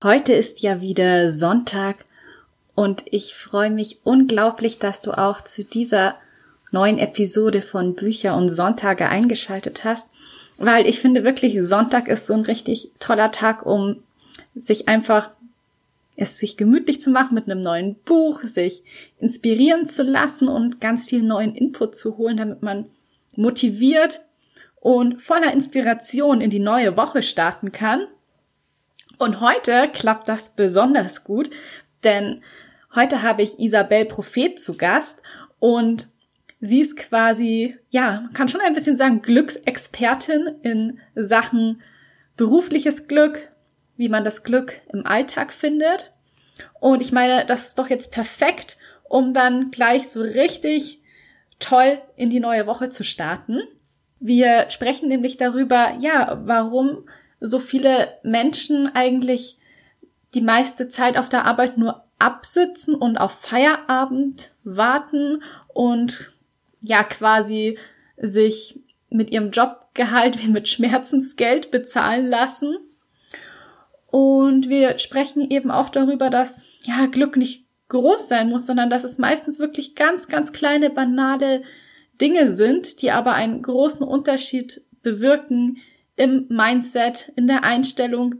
Heute ist ja wieder Sonntag und ich freue mich unglaublich, dass du auch zu dieser neuen Episode von Bücher und Sonntage eingeschaltet hast, weil ich finde wirklich, Sonntag ist so ein richtig toller Tag, um sich einfach es sich gemütlich zu machen mit einem neuen Buch, sich inspirieren zu lassen und ganz viel neuen Input zu holen, damit man motiviert und voller Inspiration in die neue Woche starten kann. Und heute klappt das besonders gut, denn heute habe ich Isabel Prophet zu Gast und sie ist quasi, ja, man kann schon ein bisschen sagen, Glücksexpertin in Sachen berufliches Glück, wie man das Glück im Alltag findet. Und ich meine, das ist doch jetzt perfekt, um dann gleich so richtig toll in die neue Woche zu starten. Wir sprechen nämlich darüber, ja, warum so viele Menschen eigentlich die meiste Zeit auf der Arbeit nur absitzen und auf Feierabend warten und ja quasi sich mit ihrem Jobgehalt wie mit Schmerzensgeld bezahlen lassen. Und wir sprechen eben auch darüber, dass ja Glück nicht groß sein muss, sondern dass es meistens wirklich ganz, ganz kleine, banale Dinge sind, die aber einen großen Unterschied bewirken im Mindset, in der Einstellung,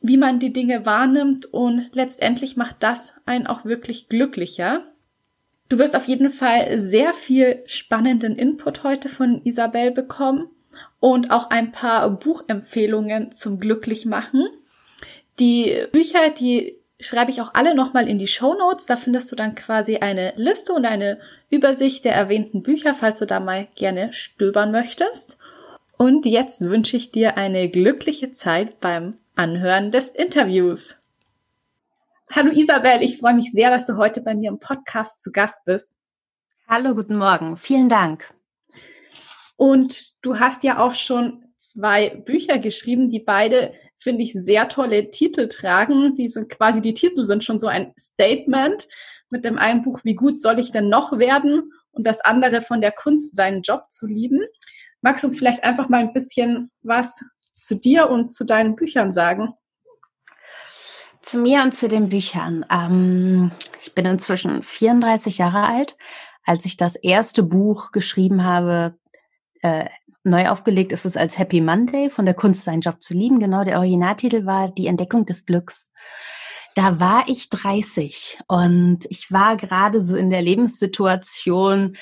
wie man die Dinge wahrnimmt und letztendlich macht das einen auch wirklich glücklicher. Du wirst auf jeden Fall sehr viel spannenden Input heute von Isabel bekommen und auch ein paar Buchempfehlungen zum Glücklichmachen. Die Bücher, die schreibe ich auch alle nochmal in die Show Notes. Da findest du dann quasi eine Liste und eine Übersicht der erwähnten Bücher, falls du da mal gerne stöbern möchtest. Und jetzt wünsche ich dir eine glückliche Zeit beim Anhören des Interviews. Hallo Isabel, ich freue mich sehr, dass du heute bei mir im Podcast zu Gast bist. Hallo, guten Morgen. Vielen Dank. Und du hast ja auch schon zwei Bücher geschrieben, die beide, finde ich, sehr tolle Titel tragen. Die sind quasi, die Titel sind schon so ein Statement. Mit dem einen Buch, wie gut soll ich denn noch werden? Und das andere von der Kunst, seinen Job zu lieben. Magst du uns vielleicht einfach mal ein bisschen was zu dir und zu deinen Büchern sagen? Zu mir und zu den Büchern. Ähm, ich bin inzwischen 34 Jahre alt. Als ich das erste Buch geschrieben habe, äh, neu aufgelegt ist es als Happy Monday von der Kunst, seinen Job zu lieben. Genau, der Originaltitel war Die Entdeckung des Glücks. Da war ich 30 und ich war gerade so in der Lebenssituation,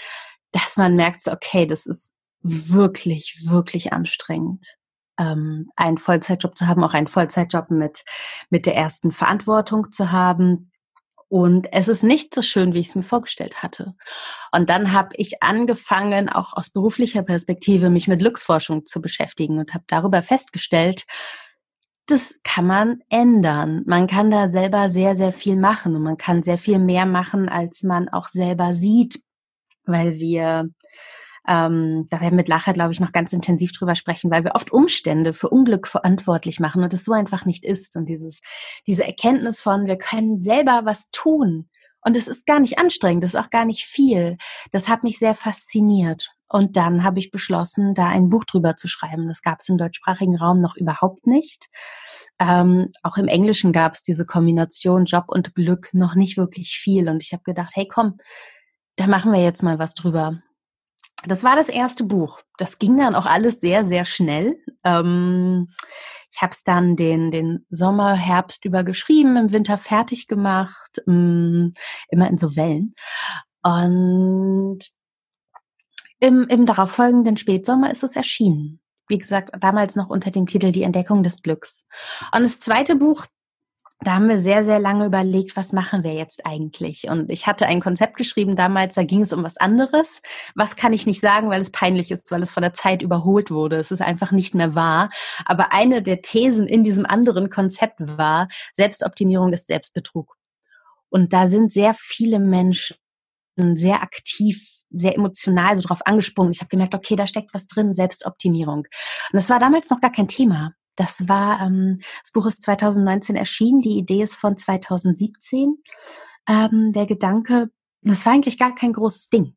dass man merkt, okay, das ist wirklich, wirklich anstrengend, ähm, einen Vollzeitjob zu haben, auch einen Vollzeitjob mit, mit der ersten Verantwortung zu haben. Und es ist nicht so schön, wie ich es mir vorgestellt hatte. Und dann habe ich angefangen, auch aus beruflicher Perspektive, mich mit Glücksforschung zu beschäftigen und habe darüber festgestellt, das kann man ändern. Man kann da selber sehr, sehr viel machen und man kann sehr viel mehr machen, als man auch selber sieht, weil wir ähm, da werden wir mit Lacher, glaube ich, noch ganz intensiv drüber sprechen, weil wir oft Umstände für Unglück verantwortlich machen und es so einfach nicht ist. Und dieses, diese Erkenntnis von, wir können selber was tun. Und es ist gar nicht anstrengend, es ist auch gar nicht viel. Das hat mich sehr fasziniert. Und dann habe ich beschlossen, da ein Buch drüber zu schreiben. Das gab es im deutschsprachigen Raum noch überhaupt nicht. Ähm, auch im Englischen gab es diese Kombination Job und Glück noch nicht wirklich viel. Und ich habe gedacht, hey komm, da machen wir jetzt mal was drüber. Das war das erste Buch. Das ging dann auch alles sehr, sehr schnell. Ähm, ich habe es dann den, den Sommer, Herbst über geschrieben, im Winter fertig gemacht, ähm, immer in so Wellen. Und im, im darauffolgenden Spätsommer ist es erschienen. Wie gesagt, damals noch unter dem Titel Die Entdeckung des Glücks. Und das zweite Buch, da haben wir sehr, sehr lange überlegt, was machen wir jetzt eigentlich? Und ich hatte ein Konzept geschrieben damals, da ging es um was anderes. Was kann ich nicht sagen, weil es peinlich ist, weil es von der Zeit überholt wurde. Es ist einfach nicht mehr wahr. Aber eine der Thesen in diesem anderen Konzept war, Selbstoptimierung ist Selbstbetrug. Und da sind sehr viele Menschen sehr aktiv, sehr emotional so drauf angesprungen. Ich habe gemerkt, okay, da steckt was drin, Selbstoptimierung. Und das war damals noch gar kein Thema. Das war, ähm, das Buch ist 2019 erschienen, die Idee ist von 2017. Ähm, der Gedanke, das war eigentlich gar kein großes Ding.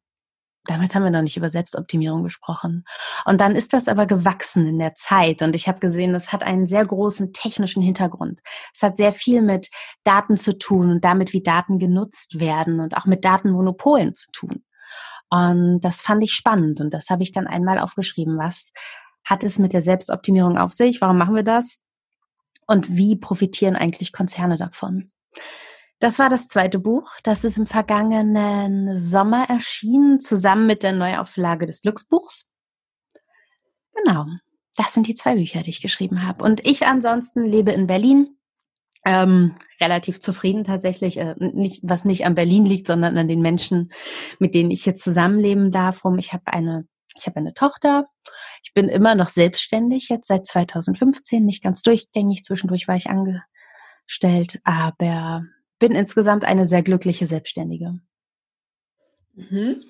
Damals haben wir noch nicht über Selbstoptimierung gesprochen. Und dann ist das aber gewachsen in der Zeit. Und ich habe gesehen, das hat einen sehr großen technischen Hintergrund. Es hat sehr viel mit Daten zu tun und damit, wie Daten genutzt werden und auch mit Datenmonopolen zu tun. Und das fand ich spannend. Und das habe ich dann einmal aufgeschrieben. Was hat es mit der Selbstoptimierung auf sich? Warum machen wir das? Und wie profitieren eigentlich Konzerne davon? Das war das zweite Buch. Das ist im vergangenen Sommer erschienen, zusammen mit der Neuauflage des Glücksbuchs. Genau. Das sind die zwei Bücher, die ich geschrieben habe. Und ich ansonsten lebe in Berlin. Ähm, relativ zufrieden tatsächlich, äh, nicht, was nicht an Berlin liegt, sondern an den Menschen, mit denen ich jetzt zusammenleben darf. Rum. Ich habe eine ich habe eine Tochter. Ich bin immer noch selbstständig, jetzt seit 2015, nicht ganz durchgängig. Zwischendurch war ich angestellt, aber bin insgesamt eine sehr glückliche Selbstständige. Mhm.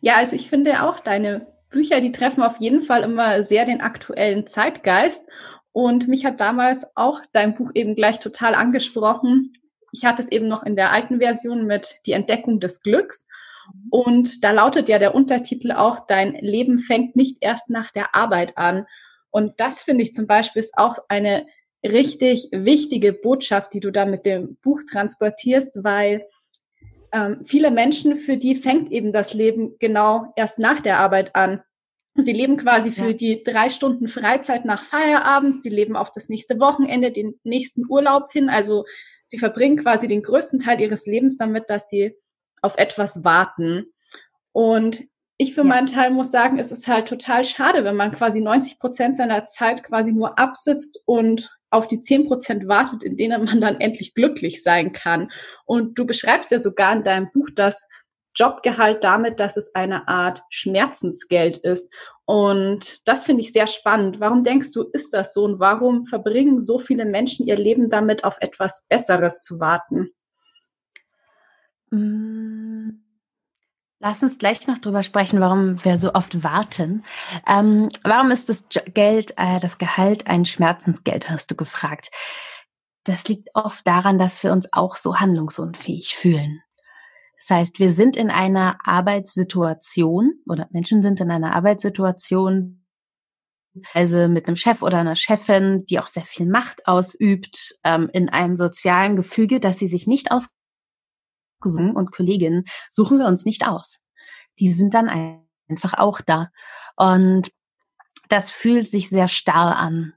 Ja, also ich finde auch deine Bücher, die treffen auf jeden Fall immer sehr den aktuellen Zeitgeist. Und mich hat damals auch dein Buch eben gleich total angesprochen. Ich hatte es eben noch in der alten Version mit Die Entdeckung des Glücks. Und da lautet ja der Untertitel auch, dein Leben fängt nicht erst nach der Arbeit an. Und das finde ich zum Beispiel ist auch eine richtig wichtige Botschaft, die du da mit dem Buch transportierst, weil ähm, viele Menschen, für die fängt eben das Leben genau erst nach der Arbeit an. Sie leben quasi für ja. die drei Stunden Freizeit nach Feierabend. Sie leben auf das nächste Wochenende, den nächsten Urlaub hin. Also sie verbringen quasi den größten Teil ihres Lebens damit, dass sie auf etwas warten. Und ich für ja. meinen Teil muss sagen, es ist halt total schade, wenn man quasi 90 Prozent seiner Zeit quasi nur absitzt und auf die 10 Prozent wartet, in denen man dann endlich glücklich sein kann. Und du beschreibst ja sogar in deinem Buch das Jobgehalt damit, dass es eine Art Schmerzensgeld ist. Und das finde ich sehr spannend. Warum denkst du, ist das so? Und warum verbringen so viele Menschen ihr Leben damit, auf etwas Besseres zu warten? Mm, lass uns gleich noch drüber sprechen, warum wir so oft warten. Ähm, warum ist das Geld, äh, das Gehalt ein Schmerzensgeld, hast du gefragt. Das liegt oft daran, dass wir uns auch so handlungsunfähig fühlen. Das heißt, wir sind in einer Arbeitssituation oder Menschen sind in einer Arbeitssituation, also mit einem Chef oder einer Chefin, die auch sehr viel Macht ausübt, ähm, in einem sozialen Gefüge, das sie sich nicht aus und Kolleginnen suchen wir uns nicht aus. Die sind dann einfach auch da. Und das fühlt sich sehr starr an.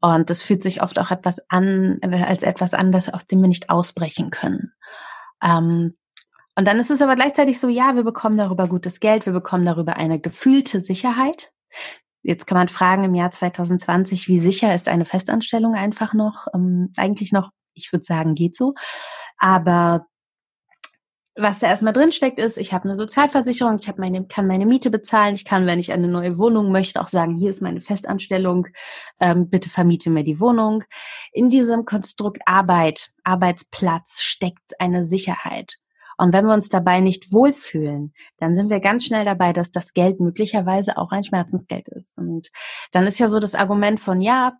Und das fühlt sich oft auch etwas an, als etwas an, das, aus dem wir nicht ausbrechen können. Ähm, und dann ist es aber gleichzeitig so, ja, wir bekommen darüber gutes Geld, wir bekommen darüber eine gefühlte Sicherheit. Jetzt kann man fragen, im Jahr 2020, wie sicher ist eine Festanstellung einfach noch? Ähm, eigentlich noch, ich würde sagen, geht so. Aber was da erstmal drinsteckt, ist, ich habe eine Sozialversicherung, ich habe meine, kann meine Miete bezahlen, ich kann, wenn ich eine neue Wohnung möchte, auch sagen, hier ist meine Festanstellung, ähm, bitte vermiete mir die Wohnung. In diesem Konstrukt Arbeit, Arbeitsplatz steckt eine Sicherheit. Und wenn wir uns dabei nicht wohlfühlen, dann sind wir ganz schnell dabei, dass das Geld möglicherweise auch ein Schmerzensgeld ist. Und dann ist ja so das Argument von, ja,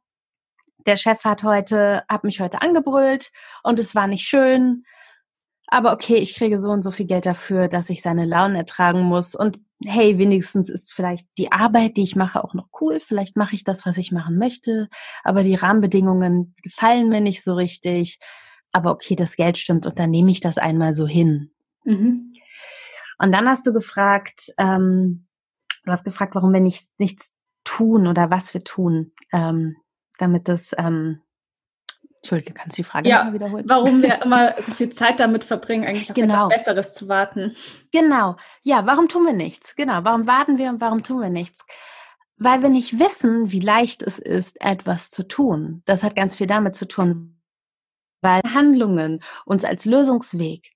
der Chef hat heute, hat mich heute angebrüllt und es war nicht schön aber okay, ich kriege so und so viel Geld dafür, dass ich seine Launen ertragen muss. Und hey, wenigstens ist vielleicht die Arbeit, die ich mache, auch noch cool. Vielleicht mache ich das, was ich machen möchte. Aber die Rahmenbedingungen gefallen mir nicht so richtig. Aber okay, das Geld stimmt und dann nehme ich das einmal so hin. Mhm. Und dann hast du gefragt, ähm, du hast gefragt, warum wir nicht, nichts tun oder was wir tun, ähm, damit das ähm, Entschuldige, kannst du die Frage ja, wiederholen? Warum wir immer so viel Zeit damit verbringen, eigentlich auf genau. etwas Besseres zu warten. Genau. Ja, warum tun wir nichts? Genau. Warum warten wir und warum tun wir nichts? Weil wir nicht wissen, wie leicht es ist, etwas zu tun. Das hat ganz viel damit zu tun, weil Handlungen uns als Lösungsweg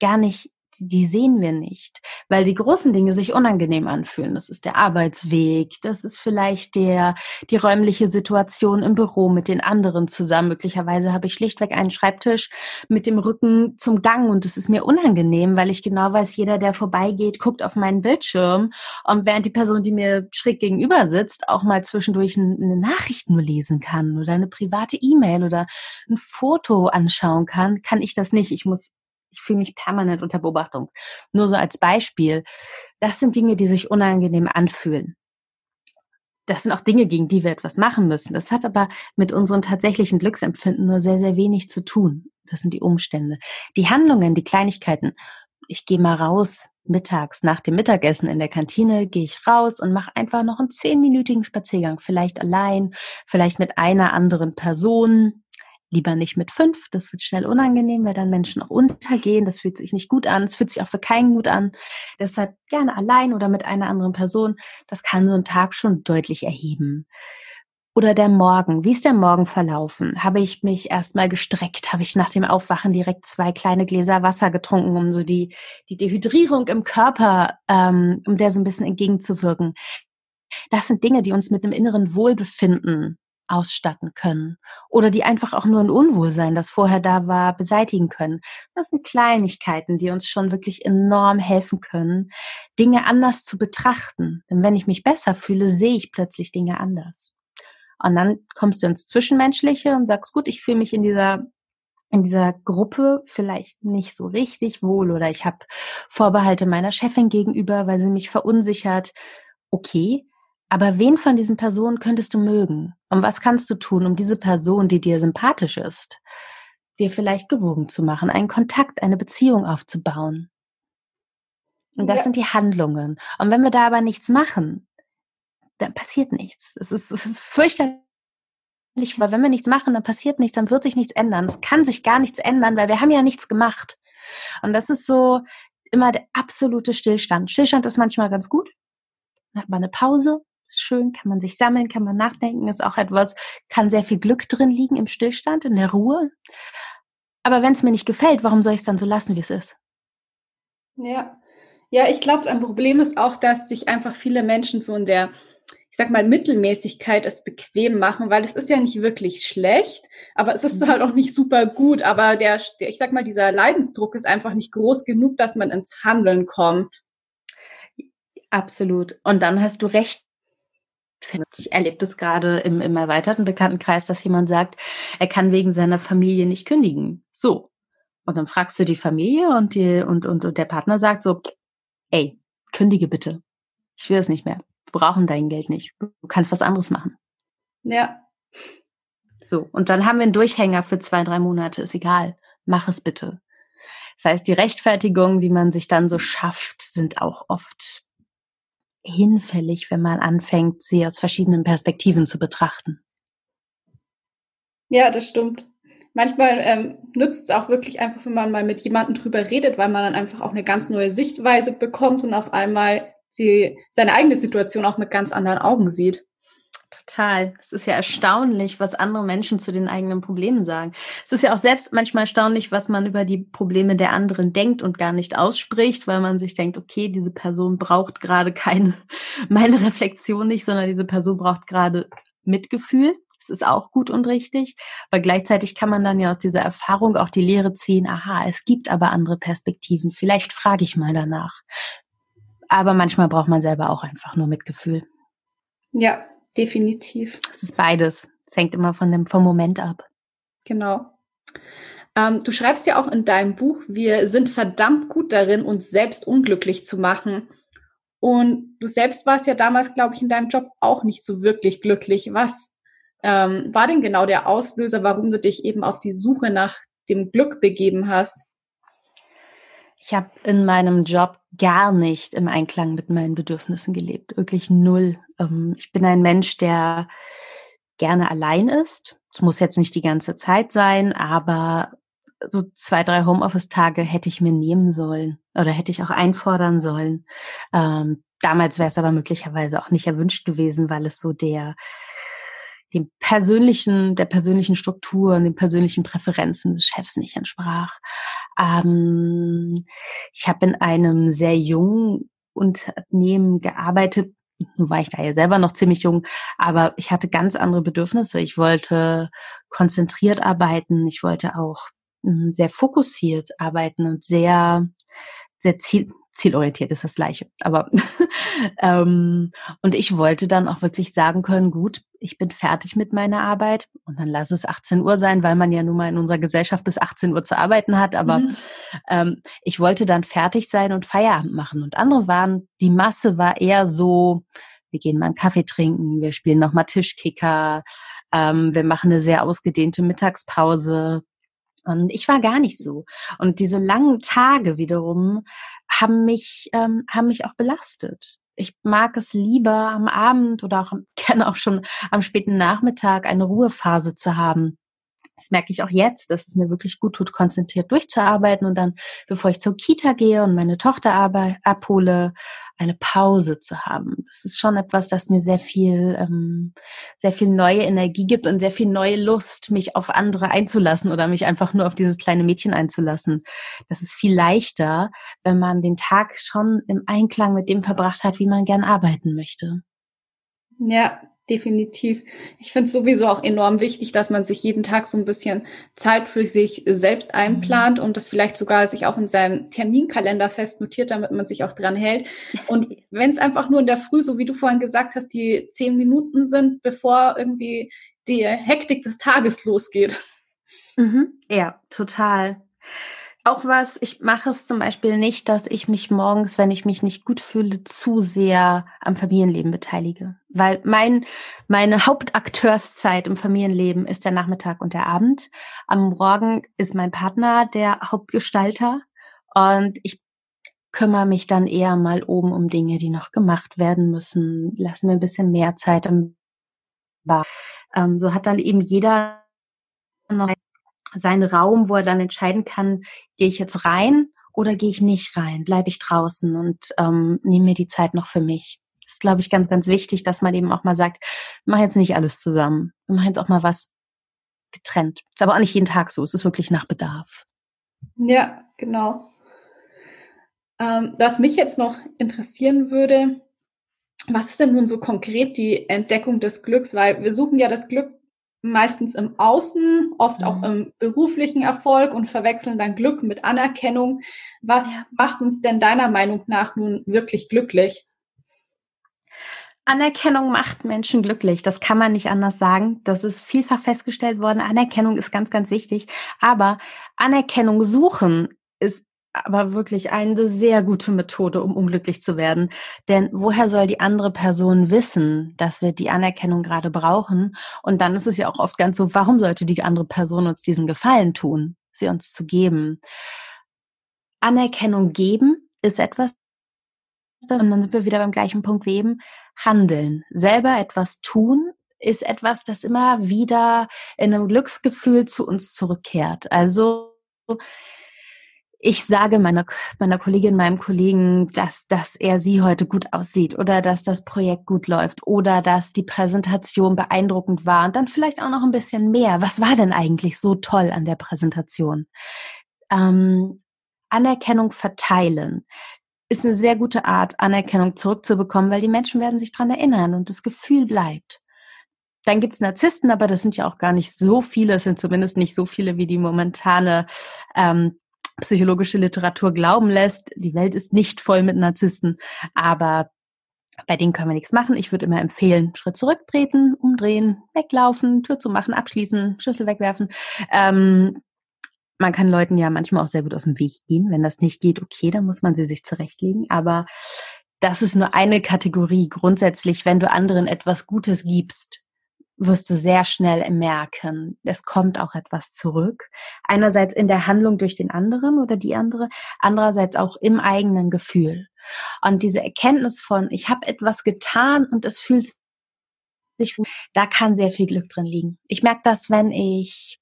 gar nicht die sehen wir nicht, weil die großen Dinge sich unangenehm anfühlen. Das ist der Arbeitsweg, das ist vielleicht der, die räumliche Situation im Büro mit den anderen zusammen. Möglicherweise habe ich schlichtweg einen Schreibtisch mit dem Rücken zum Gang und es ist mir unangenehm, weil ich genau weiß, jeder, der vorbeigeht, guckt auf meinen Bildschirm und während die Person, die mir schräg gegenüber sitzt, auch mal zwischendurch eine Nachricht nur lesen kann oder eine private E-Mail oder ein Foto anschauen kann, kann ich das nicht. Ich muss ich fühle mich permanent unter Beobachtung. Nur so als Beispiel. Das sind Dinge, die sich unangenehm anfühlen. Das sind auch Dinge, gegen die wir etwas machen müssen. Das hat aber mit unserem tatsächlichen Glücksempfinden nur sehr, sehr wenig zu tun. Das sind die Umstände. Die Handlungen, die Kleinigkeiten. Ich gehe mal raus, mittags, nach dem Mittagessen in der Kantine, gehe ich raus und mache einfach noch einen zehnminütigen Spaziergang. Vielleicht allein, vielleicht mit einer anderen Person lieber nicht mit fünf. Das wird schnell unangenehm, weil dann Menschen auch untergehen. Das fühlt sich nicht gut an. Es fühlt sich auch für keinen gut an. Deshalb gerne allein oder mit einer anderen Person. Das kann so ein Tag schon deutlich erheben. Oder der Morgen. Wie ist der Morgen verlaufen? Habe ich mich erstmal gestreckt? Habe ich nach dem Aufwachen direkt zwei kleine Gläser Wasser getrunken, um so die, die Dehydrierung im Körper, ähm, um der so ein bisschen entgegenzuwirken? Das sind Dinge, die uns mit einem inneren Wohlbefinden ausstatten können oder die einfach auch nur ein Unwohlsein, das vorher da war, beseitigen können. Das sind Kleinigkeiten, die uns schon wirklich enorm helfen können, Dinge anders zu betrachten. Denn wenn ich mich besser fühle, sehe ich plötzlich Dinge anders. Und dann kommst du ins Zwischenmenschliche und sagst, gut, ich fühle mich in dieser in dieser Gruppe vielleicht nicht so richtig wohl oder ich habe Vorbehalte meiner Chefin gegenüber, weil sie mich verunsichert. Okay, aber wen von diesen Personen könntest du mögen? Und was kannst du tun, um diese Person, die dir sympathisch ist, dir vielleicht gewogen zu machen, einen Kontakt, eine Beziehung aufzubauen? Und das ja. sind die Handlungen. Und wenn wir da aber nichts machen, dann passiert nichts. Es ist, es ist fürchterlich, weil wenn wir nichts machen, dann passiert nichts, dann wird sich nichts ändern. Es kann sich gar nichts ändern, weil wir haben ja nichts gemacht. Und das ist so immer der absolute Stillstand. Stillstand ist manchmal ganz gut. Dann hat man eine Pause, ist schön, kann man sich sammeln, kann man nachdenken, ist auch etwas, kann sehr viel Glück drin liegen im Stillstand, in der Ruhe. Aber wenn es mir nicht gefällt, warum soll ich es dann so lassen, wie es ist? Ja, ja, ich glaube, ein Problem ist auch, dass sich einfach viele Menschen so in der, ich sag mal, Mittelmäßigkeit es bequem machen, weil es ist ja nicht wirklich schlecht, aber es ist mhm. halt auch nicht super gut. Aber der, der, ich sag mal, dieser Leidensdruck ist einfach nicht groß genug, dass man ins Handeln kommt. Absolut. Und dann hast du recht, ich erlebe das gerade im, im erweiterten Bekanntenkreis, dass jemand sagt, er kann wegen seiner Familie nicht kündigen. So. Und dann fragst du die Familie und, die, und, und, und der Partner sagt so, ey, kündige bitte. Ich will es nicht mehr. Wir brauchen dein Geld nicht. Du kannst was anderes machen. Ja. So. Und dann haben wir einen Durchhänger für zwei, drei Monate. Ist egal. Mach es bitte. Das heißt, die Rechtfertigung, die man sich dann so schafft, sind auch oft hinfällig, wenn man anfängt, sie aus verschiedenen Perspektiven zu betrachten. Ja, das stimmt. Manchmal ähm, nützt es auch wirklich einfach, wenn man mal mit jemandem drüber redet, weil man dann einfach auch eine ganz neue Sichtweise bekommt und auf einmal die, seine eigene Situation auch mit ganz anderen Augen sieht. Total. Es ist ja erstaunlich, was andere Menschen zu den eigenen Problemen sagen. Es ist ja auch selbst manchmal erstaunlich, was man über die Probleme der anderen denkt und gar nicht ausspricht, weil man sich denkt, okay, diese Person braucht gerade keine, meine Reflexion nicht, sondern diese Person braucht gerade Mitgefühl. Das ist auch gut und richtig. Aber gleichzeitig kann man dann ja aus dieser Erfahrung auch die Lehre ziehen, aha, es gibt aber andere Perspektiven. Vielleicht frage ich mal danach. Aber manchmal braucht man selber auch einfach nur Mitgefühl. Ja, definitiv. Es ist beides. Es hängt immer von dem, vom Moment ab. Genau. Ähm, du schreibst ja auch in deinem Buch, wir sind verdammt gut darin, uns selbst unglücklich zu machen. Und du selbst warst ja damals, glaube ich, in deinem Job auch nicht so wirklich glücklich. Was ähm, war denn genau der Auslöser, warum du dich eben auf die Suche nach dem Glück begeben hast? Ich habe in meinem Job gar nicht im Einklang mit meinen Bedürfnissen gelebt, wirklich null. Ähm, ich bin ein Mensch, der gerne allein ist. Es muss jetzt nicht die ganze Zeit sein, aber so zwei, drei Homeoffice-Tage hätte ich mir nehmen sollen oder hätte ich auch einfordern sollen. Ähm, damals wäre es aber möglicherweise auch nicht erwünscht gewesen, weil es so der dem persönlichen, der persönlichen Struktur und den persönlichen Präferenzen des Chefs nicht entsprach. Ähm, ich habe in einem sehr jungen Unternehmen gearbeitet. Nun war ich da ja selber noch ziemlich jung, aber ich hatte ganz andere Bedürfnisse. Ich wollte konzentriert arbeiten. Ich wollte auch hm, sehr fokussiert arbeiten und sehr, sehr ziel, zielorientiert ist das gleiche. Aber ähm, und ich wollte dann auch wirklich sagen können, gut, ich bin fertig mit meiner Arbeit und dann lass es 18 Uhr sein, weil man ja nun mal in unserer Gesellschaft bis 18 Uhr zu arbeiten hat. Aber mhm. ähm, ich wollte dann fertig sein und Feierabend machen. Und andere waren, die Masse war eher so, wir gehen mal einen Kaffee trinken, wir spielen nochmal Tischkicker, ähm, wir machen eine sehr ausgedehnte Mittagspause. Und ich war gar nicht so. Und diese langen Tage wiederum haben mich, ähm, haben mich auch belastet. Ich mag es lieber am Abend oder auch gerne auch schon am späten Nachmittag eine Ruhephase zu haben. Das merke ich auch jetzt, dass es mir wirklich gut tut, konzentriert durchzuarbeiten und dann, bevor ich zur Kita gehe und meine Tochter abhole, eine Pause zu haben. Das ist schon etwas, das mir sehr viel, ähm, sehr viel neue Energie gibt und sehr viel neue Lust, mich auf andere einzulassen oder mich einfach nur auf dieses kleine Mädchen einzulassen. Das ist viel leichter, wenn man den Tag schon im Einklang mit dem verbracht hat, wie man gern arbeiten möchte. Ja, definitiv. Ich finde es sowieso auch enorm wichtig, dass man sich jeden Tag so ein bisschen Zeit für sich selbst einplant mhm. und das vielleicht sogar sich auch in seinem Terminkalender festnotiert, damit man sich auch dran hält. Und wenn es einfach nur in der Früh, so wie du vorhin gesagt hast, die zehn Minuten sind, bevor irgendwie die Hektik des Tages losgeht. Mhm. Ja, total auch was, ich mache es zum Beispiel nicht, dass ich mich morgens, wenn ich mich nicht gut fühle, zu sehr am Familienleben beteilige. Weil mein, meine Hauptakteurzeit im Familienleben ist der Nachmittag und der Abend. Am Morgen ist mein Partner der Hauptgestalter und ich kümmere mich dann eher mal oben um Dinge, die noch gemacht werden müssen. Lassen wir ein bisschen mehr Zeit im Bar. Ähm, so hat dann eben jeder seinen Raum, wo er dann entscheiden kann, gehe ich jetzt rein oder gehe ich nicht rein, bleibe ich draußen und ähm, nehme mir die Zeit noch für mich. Das ist, glaube ich, ganz, ganz wichtig, dass man eben auch mal sagt, machen jetzt nicht alles zusammen. Machen jetzt auch mal was getrennt. Ist aber auch nicht jeden Tag so. Es ist wirklich nach Bedarf. Ja, genau. Ähm, was mich jetzt noch interessieren würde, was ist denn nun so konkret die Entdeckung des Glücks? Weil wir suchen ja das Glück meistens im Außen, oft mhm. auch im beruflichen Erfolg und verwechseln dann Glück mit Anerkennung. Was ja. macht uns denn deiner Meinung nach nun wirklich glücklich? Anerkennung macht Menschen glücklich. Das kann man nicht anders sagen. Das ist vielfach festgestellt worden. Anerkennung ist ganz, ganz wichtig. Aber Anerkennung suchen aber wirklich eine sehr gute Methode, um unglücklich zu werden. Denn woher soll die andere Person wissen, dass wir die Anerkennung gerade brauchen? Und dann ist es ja auch oft ganz so, warum sollte die andere Person uns diesen Gefallen tun, sie uns zu geben? Anerkennung geben ist etwas, und dann sind wir wieder beim gleichen Punkt wie eben, handeln. Selber etwas tun ist etwas, das immer wieder in einem Glücksgefühl zu uns zurückkehrt. Also ich sage meiner, meiner Kollegin, meinem Kollegen, dass, dass er sie heute gut aussieht oder dass das Projekt gut läuft oder dass die Präsentation beeindruckend war und dann vielleicht auch noch ein bisschen mehr. Was war denn eigentlich so toll an der Präsentation? Ähm, Anerkennung verteilen ist eine sehr gute Art, Anerkennung zurückzubekommen, weil die Menschen werden sich dran erinnern und das Gefühl bleibt. Dann gibt's Narzissten, aber das sind ja auch gar nicht so viele, es sind zumindest nicht so viele wie die momentane ähm, psychologische Literatur glauben lässt. Die Welt ist nicht voll mit Narzissten, aber bei denen können wir nichts machen. Ich würde immer empfehlen, Schritt zurücktreten, umdrehen, weglaufen, Tür zu machen, abschließen, Schlüssel wegwerfen. Ähm, man kann Leuten ja manchmal auch sehr gut aus dem Weg gehen. Wenn das nicht geht, okay, dann muss man sie sich zurechtlegen. Aber das ist nur eine Kategorie. Grundsätzlich, wenn du anderen etwas Gutes gibst, wirst du sehr schnell merken, es kommt auch etwas zurück. Einerseits in der Handlung durch den anderen oder die andere, andererseits auch im eigenen Gefühl. Und diese Erkenntnis von, ich habe etwas getan und es fühlt sich, da kann sehr viel Glück drin liegen. Ich merke das, wenn ich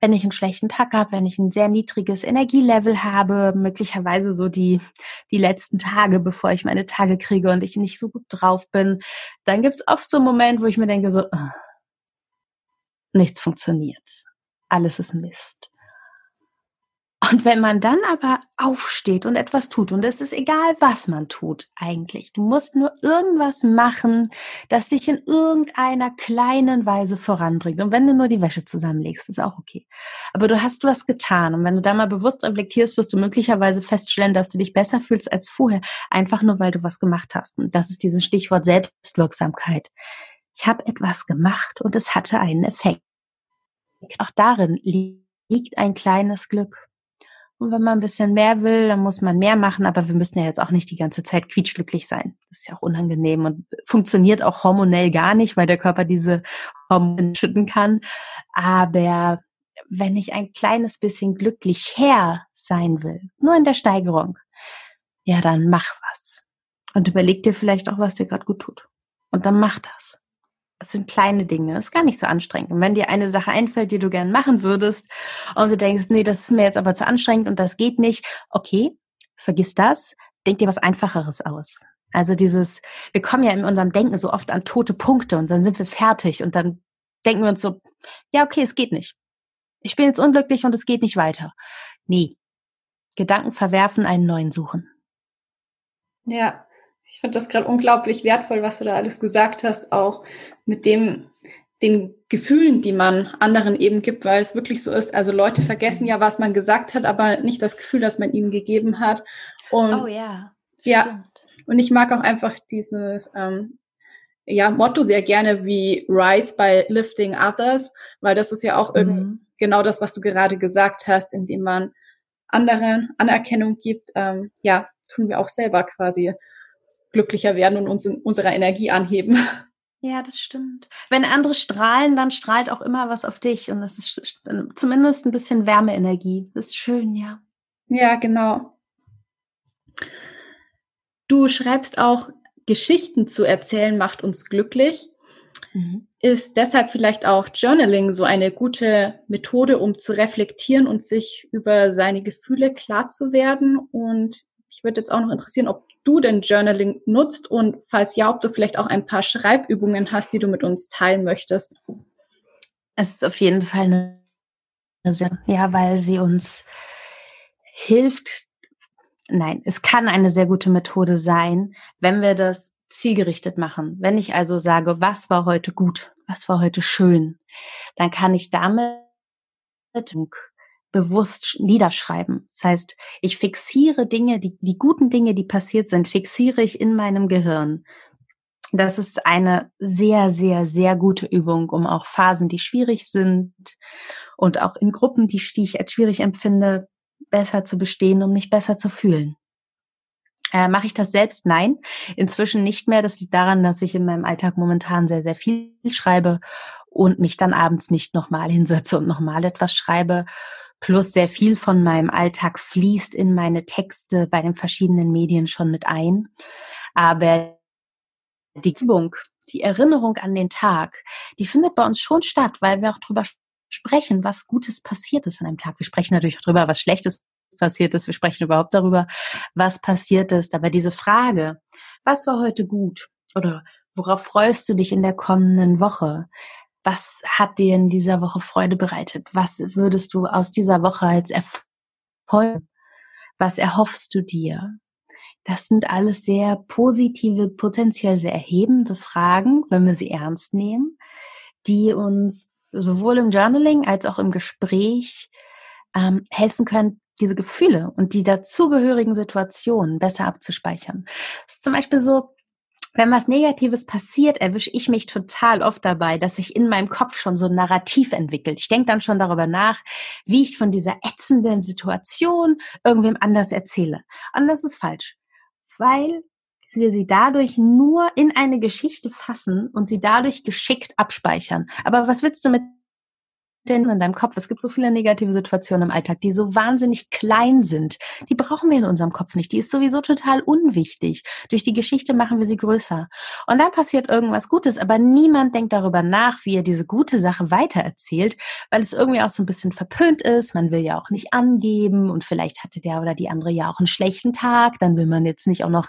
wenn ich einen schlechten Tag habe, wenn ich ein sehr niedriges Energielevel habe, möglicherweise so die, die letzten Tage, bevor ich meine Tage kriege und ich nicht so gut drauf bin, dann gibt es oft so einen Moment, wo ich mir denke, so, nichts funktioniert. Alles ist Mist. Und wenn man dann aber aufsteht und etwas tut, und es ist egal, was man tut eigentlich, du musst nur irgendwas machen, das dich in irgendeiner kleinen Weise voranbringt. Und wenn du nur die Wäsche zusammenlegst, ist auch okay. Aber du hast was getan. Und wenn du da mal bewusst reflektierst, wirst du möglicherweise feststellen, dass du dich besser fühlst als vorher, einfach nur, weil du was gemacht hast. Und das ist dieses Stichwort Selbstwirksamkeit. Ich habe etwas gemacht und es hatte einen Effekt. Auch darin liegt ein kleines Glück. Und wenn man ein bisschen mehr will, dann muss man mehr machen, aber wir müssen ja jetzt auch nicht die ganze Zeit quietschglücklich sein. Das ist ja auch unangenehm und funktioniert auch hormonell gar nicht, weil der Körper diese Hormone schütten kann. Aber wenn ich ein kleines bisschen glücklicher sein will, nur in der Steigerung, ja, dann mach was. Und überleg dir vielleicht auch, was dir gerade gut tut. Und dann mach das. Es sind kleine Dinge, ist gar nicht so anstrengend. Und wenn dir eine Sache einfällt, die du gern machen würdest und du denkst, nee, das ist mir jetzt aber zu anstrengend und das geht nicht, okay, vergiss das, denk dir was Einfacheres aus. Also dieses, wir kommen ja in unserem Denken so oft an tote Punkte und dann sind wir fertig und dann denken wir uns so, ja, okay, es geht nicht. Ich bin jetzt unglücklich und es geht nicht weiter. Nee. Gedanken verwerfen, einen neuen suchen. Ja, ich finde das gerade unglaublich wertvoll, was du da alles gesagt hast, auch mit dem, den Gefühlen, die man anderen eben gibt, weil es wirklich so ist. Also Leute vergessen ja, was man gesagt hat, aber nicht das Gefühl, das man ihnen gegeben hat. Und oh ja. Ja. Stimmt. Und ich mag auch einfach dieses ähm, ja, Motto sehr gerne wie Rise by Lifting Others, weil das ist ja auch mhm. genau das, was du gerade gesagt hast, indem man anderen Anerkennung gibt. Ähm, ja, tun wir auch selber quasi glücklicher werden und uns in unserer Energie anheben. Ja, das stimmt. Wenn andere strahlen, dann strahlt auch immer was auf dich und das ist zumindest ein bisschen Wärmeenergie. Das ist schön, ja. Ja, genau. Du schreibst auch, Geschichten zu erzählen macht uns glücklich. Mhm. Ist deshalb vielleicht auch Journaling so eine gute Methode, um zu reflektieren und sich über seine Gefühle klar zu werden? Und ich würde jetzt auch noch interessieren, ob du denn Journaling nutzt und falls ja, ob du vielleicht auch ein paar Schreibübungen hast, die du mit uns teilen möchtest. Es ist auf jeden Fall eine, ja, weil sie uns hilft. Nein, es kann eine sehr gute Methode sein, wenn wir das zielgerichtet machen. Wenn ich also sage, was war heute gut, was war heute schön, dann kann ich damit bewusst niederschreiben. Das heißt, ich fixiere Dinge, die, die guten Dinge, die passiert sind, fixiere ich in meinem Gehirn. Das ist eine sehr, sehr, sehr gute Übung, um auch Phasen, die schwierig sind und auch in Gruppen, die, die ich als schwierig empfinde, besser zu bestehen, um mich besser zu fühlen. Äh, Mache ich das selbst? Nein, inzwischen nicht mehr. Das liegt daran, dass ich in meinem Alltag momentan sehr, sehr viel schreibe und mich dann abends nicht nochmal hinsetze und nochmal etwas schreibe, Plus sehr viel von meinem Alltag fließt in meine Texte bei den verschiedenen Medien schon mit ein. Aber die Übung, die Erinnerung an den Tag, die findet bei uns schon statt, weil wir auch drüber sprechen, was Gutes passiert ist an einem Tag. Wir sprechen natürlich auch drüber, was Schlechtes passiert ist. Wir sprechen überhaupt darüber, was passiert ist. Aber diese Frage, was war heute gut? Oder worauf freust du dich in der kommenden Woche? Was hat dir in dieser Woche Freude bereitet? Was würdest du aus dieser Woche als Erfolg? Was erhoffst du dir? Das sind alles sehr positive, potenziell sehr erhebende Fragen, wenn wir sie ernst nehmen, die uns sowohl im Journaling als auch im Gespräch ähm, helfen können, diese Gefühle und die dazugehörigen Situationen besser abzuspeichern. Es ist zum Beispiel so, wenn was Negatives passiert, erwische ich mich total oft dabei, dass sich in meinem Kopf schon so ein Narrativ entwickelt. Ich denke dann schon darüber nach, wie ich von dieser ätzenden Situation irgendwem anders erzähle. Und das ist falsch, weil wir sie dadurch nur in eine Geschichte fassen und sie dadurch geschickt abspeichern. Aber was willst du mit denn in deinem Kopf? Es gibt so viele negative Situationen im Alltag, die so wahnsinnig klein sind. Die brauchen wir in unserem Kopf nicht. Die ist sowieso total unwichtig. Durch die Geschichte machen wir sie größer. Und dann passiert irgendwas Gutes, aber niemand denkt darüber nach, wie er diese gute Sache weitererzählt, weil es irgendwie auch so ein bisschen verpönt ist. Man will ja auch nicht angeben und vielleicht hatte der oder die andere ja auch einen schlechten Tag. Dann will man jetzt nicht auch noch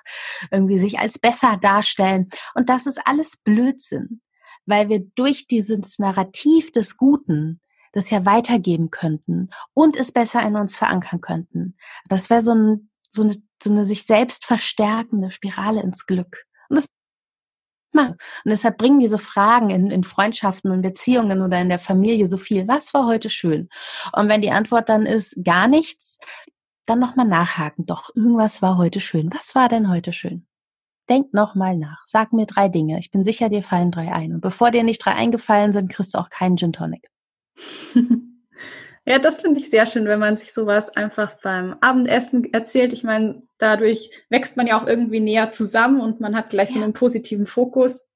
irgendwie sich als besser darstellen. Und das ist alles Blödsinn. weil wir durch dieses Narrativ des Guten das ja weitergeben könnten und es besser in uns verankern könnten. Das wäre so, ein, so, eine, so eine sich selbst verstärkende Spirale ins Glück. Und das. Und deshalb bringen diese Fragen in, in Freundschaften und Beziehungen oder in der Familie so viel. Was war heute schön? Und wenn die Antwort dann ist gar nichts, dann nochmal nachhaken. Doch, irgendwas war heute schön. Was war denn heute schön? Denk nochmal nach. Sag mir drei Dinge. Ich bin sicher, dir fallen drei ein. Und bevor dir nicht drei eingefallen sind, kriegst du auch keinen Gin Tonic. Ja, das finde ich sehr schön, wenn man sich sowas einfach beim Abendessen erzählt. Ich meine, dadurch wächst man ja auch irgendwie näher zusammen und man hat gleich ja. so einen positiven Fokus.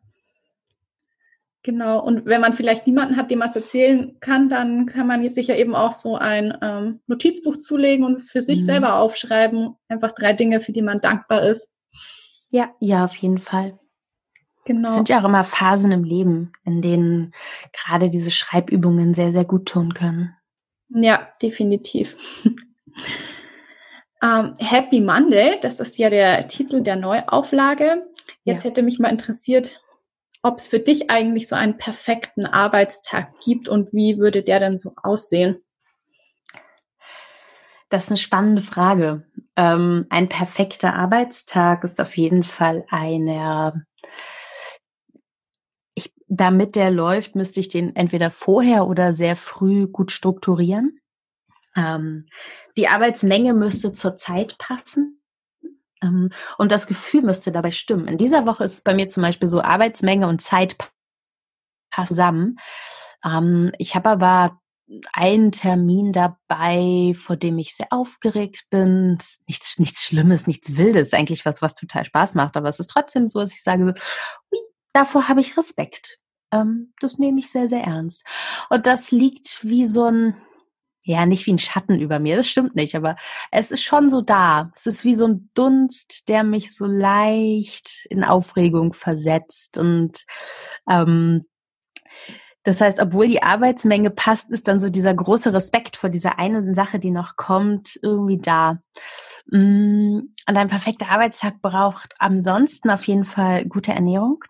Genau, und wenn man vielleicht niemanden hat, dem man es erzählen kann, dann kann man sich ja eben auch so ein ähm, Notizbuch zulegen und es für sich mhm. selber aufschreiben. Einfach drei Dinge, für die man dankbar ist. Ja, ja, auf jeden Fall. Genau. Es sind ja auch immer Phasen im Leben, in denen gerade diese Schreibübungen sehr, sehr gut tun können. Ja, definitiv. ähm, Happy Monday, das ist ja der Titel der Neuauflage. Jetzt ja. hätte mich mal interessiert, ob es für dich eigentlich so einen perfekten Arbeitstag gibt und wie würde der denn so aussehen? Das ist eine spannende Frage. Ähm, ein perfekter Arbeitstag ist auf jeden Fall einer, damit der läuft, müsste ich den entweder vorher oder sehr früh gut strukturieren. Ähm, die Arbeitsmenge müsste zur Zeit passen. Ähm, und das Gefühl müsste dabei stimmen. In dieser Woche ist bei mir zum Beispiel so Arbeitsmenge und Zeit zusammen. Ähm, ich habe aber einen Termin dabei, vor dem ich sehr aufgeregt bin. Nichts, nichts Schlimmes, nichts Wildes, eigentlich was, was total Spaß macht. Aber es ist trotzdem so, dass ich sage so, davor habe ich Respekt. Ähm, das nehme ich sehr, sehr ernst. Und das liegt wie so ein, ja, nicht wie ein Schatten über mir, das stimmt nicht, aber es ist schon so da. Es ist wie so ein Dunst, der mich so leicht in Aufregung versetzt und ähm, das heißt, obwohl die Arbeitsmenge passt, ist dann so dieser große Respekt vor dieser einen Sache, die noch kommt, irgendwie da. Mm, und ein perfekter Arbeitstag braucht ansonsten auf jeden Fall gute Ernährung.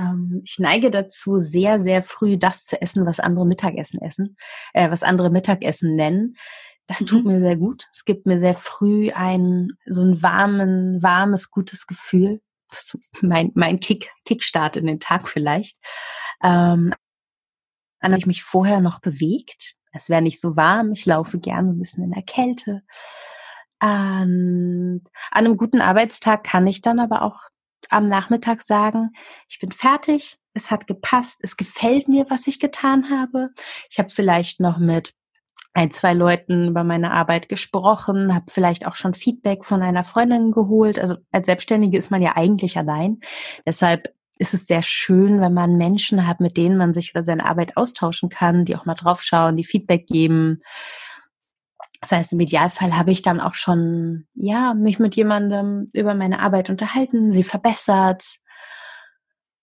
Ähm, ich neige dazu, sehr, sehr früh das zu essen, was andere Mittagessen essen, äh, was andere Mittagessen nennen. Das tut mhm. mir sehr gut. Es gibt mir sehr früh ein, so ein warmen, warmes, gutes Gefühl. mein, mein Kick, Kickstart in den Tag vielleicht. Ähm, dann habe ich mich vorher noch bewegt. Es wäre nicht so warm. Ich laufe gerne ein bisschen in der Kälte. Und an einem guten Arbeitstag kann ich dann aber auch am Nachmittag sagen, ich bin fertig, es hat gepasst, es gefällt mir, was ich getan habe. Ich habe vielleicht noch mit ein, zwei Leuten über meine Arbeit gesprochen, habe vielleicht auch schon Feedback von einer Freundin geholt. Also als Selbstständige ist man ja eigentlich allein. Deshalb ist es sehr schön, wenn man Menschen hat, mit denen man sich über seine Arbeit austauschen kann, die auch mal draufschauen, die Feedback geben. Das heißt, im Idealfall habe ich dann auch schon, ja, mich mit jemandem über meine Arbeit unterhalten, sie verbessert.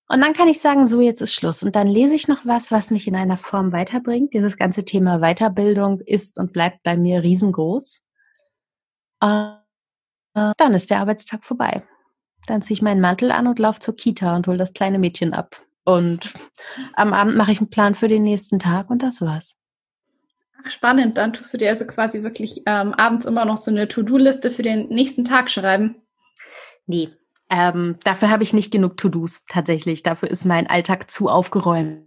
Und dann kann ich sagen, so jetzt ist Schluss. Und dann lese ich noch was, was mich in einer Form weiterbringt. Dieses ganze Thema Weiterbildung ist und bleibt bei mir riesengroß. Äh, dann ist der Arbeitstag vorbei. Dann ziehe ich meinen Mantel an und laufe zur Kita und hole das kleine Mädchen ab. Und am Abend mache ich einen Plan für den nächsten Tag und das war's. Ach, spannend. Dann tust du dir also quasi wirklich ähm, abends immer noch so eine To-Do-Liste für den nächsten Tag schreiben. Nee, ähm, dafür habe ich nicht genug To-Dos tatsächlich. Dafür ist mein Alltag zu aufgeräumt.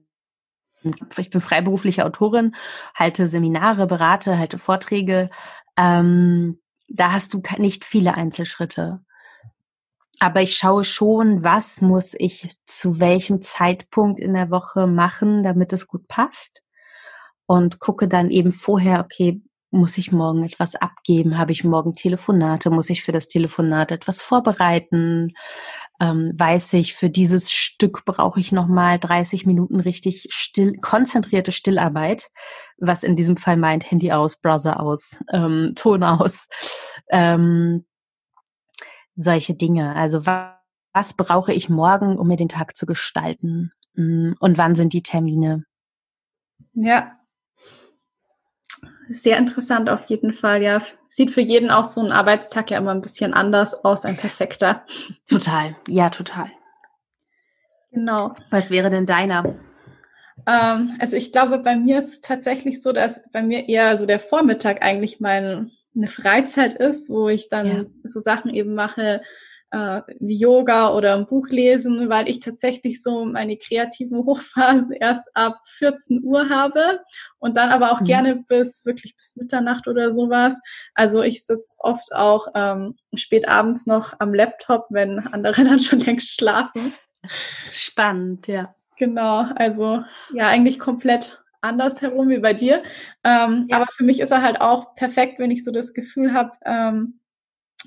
Ich bin freiberufliche Autorin, halte Seminare, berate, halte Vorträge. Ähm, da hast du nicht viele Einzelschritte. Aber ich schaue schon, was muss ich zu welchem Zeitpunkt in der Woche machen, damit es gut passt und gucke dann eben vorher, okay, muss ich morgen etwas abgeben? Habe ich morgen Telefonate? Muss ich für das Telefonat etwas vorbereiten? Ähm, weiß ich, für dieses Stück brauche ich nochmal 30 Minuten richtig still, konzentrierte Stillarbeit, was in diesem Fall meint Handy aus, Browser aus, ähm, Ton aus, ähm, solche Dinge. Also was, was brauche ich morgen, um mir den Tag zu gestalten? Mm, und wann sind die Termine? Ja, sehr interessant auf jeden Fall, ja. Sieht für jeden auch so ein Arbeitstag ja immer ein bisschen anders aus, ein perfekter. Total, ja, total. Genau. Was wäre denn deiner? Ähm, also ich glaube, bei mir ist es tatsächlich so, dass bei mir eher so der Vormittag eigentlich meine Freizeit ist, wo ich dann ja. so Sachen eben mache, äh, wie Yoga oder ein Buch lesen, weil ich tatsächlich so meine kreativen Hochphasen erst ab 14 Uhr habe und dann aber auch mhm. gerne bis wirklich bis Mitternacht oder sowas. Also ich sitze oft auch ähm, spät abends noch am Laptop, wenn andere dann schon längst schlafen. Spannend, ja. Genau, also ja, eigentlich komplett anders herum wie bei dir. Ähm, ja. Aber für mich ist er halt auch perfekt, wenn ich so das Gefühl habe, ähm,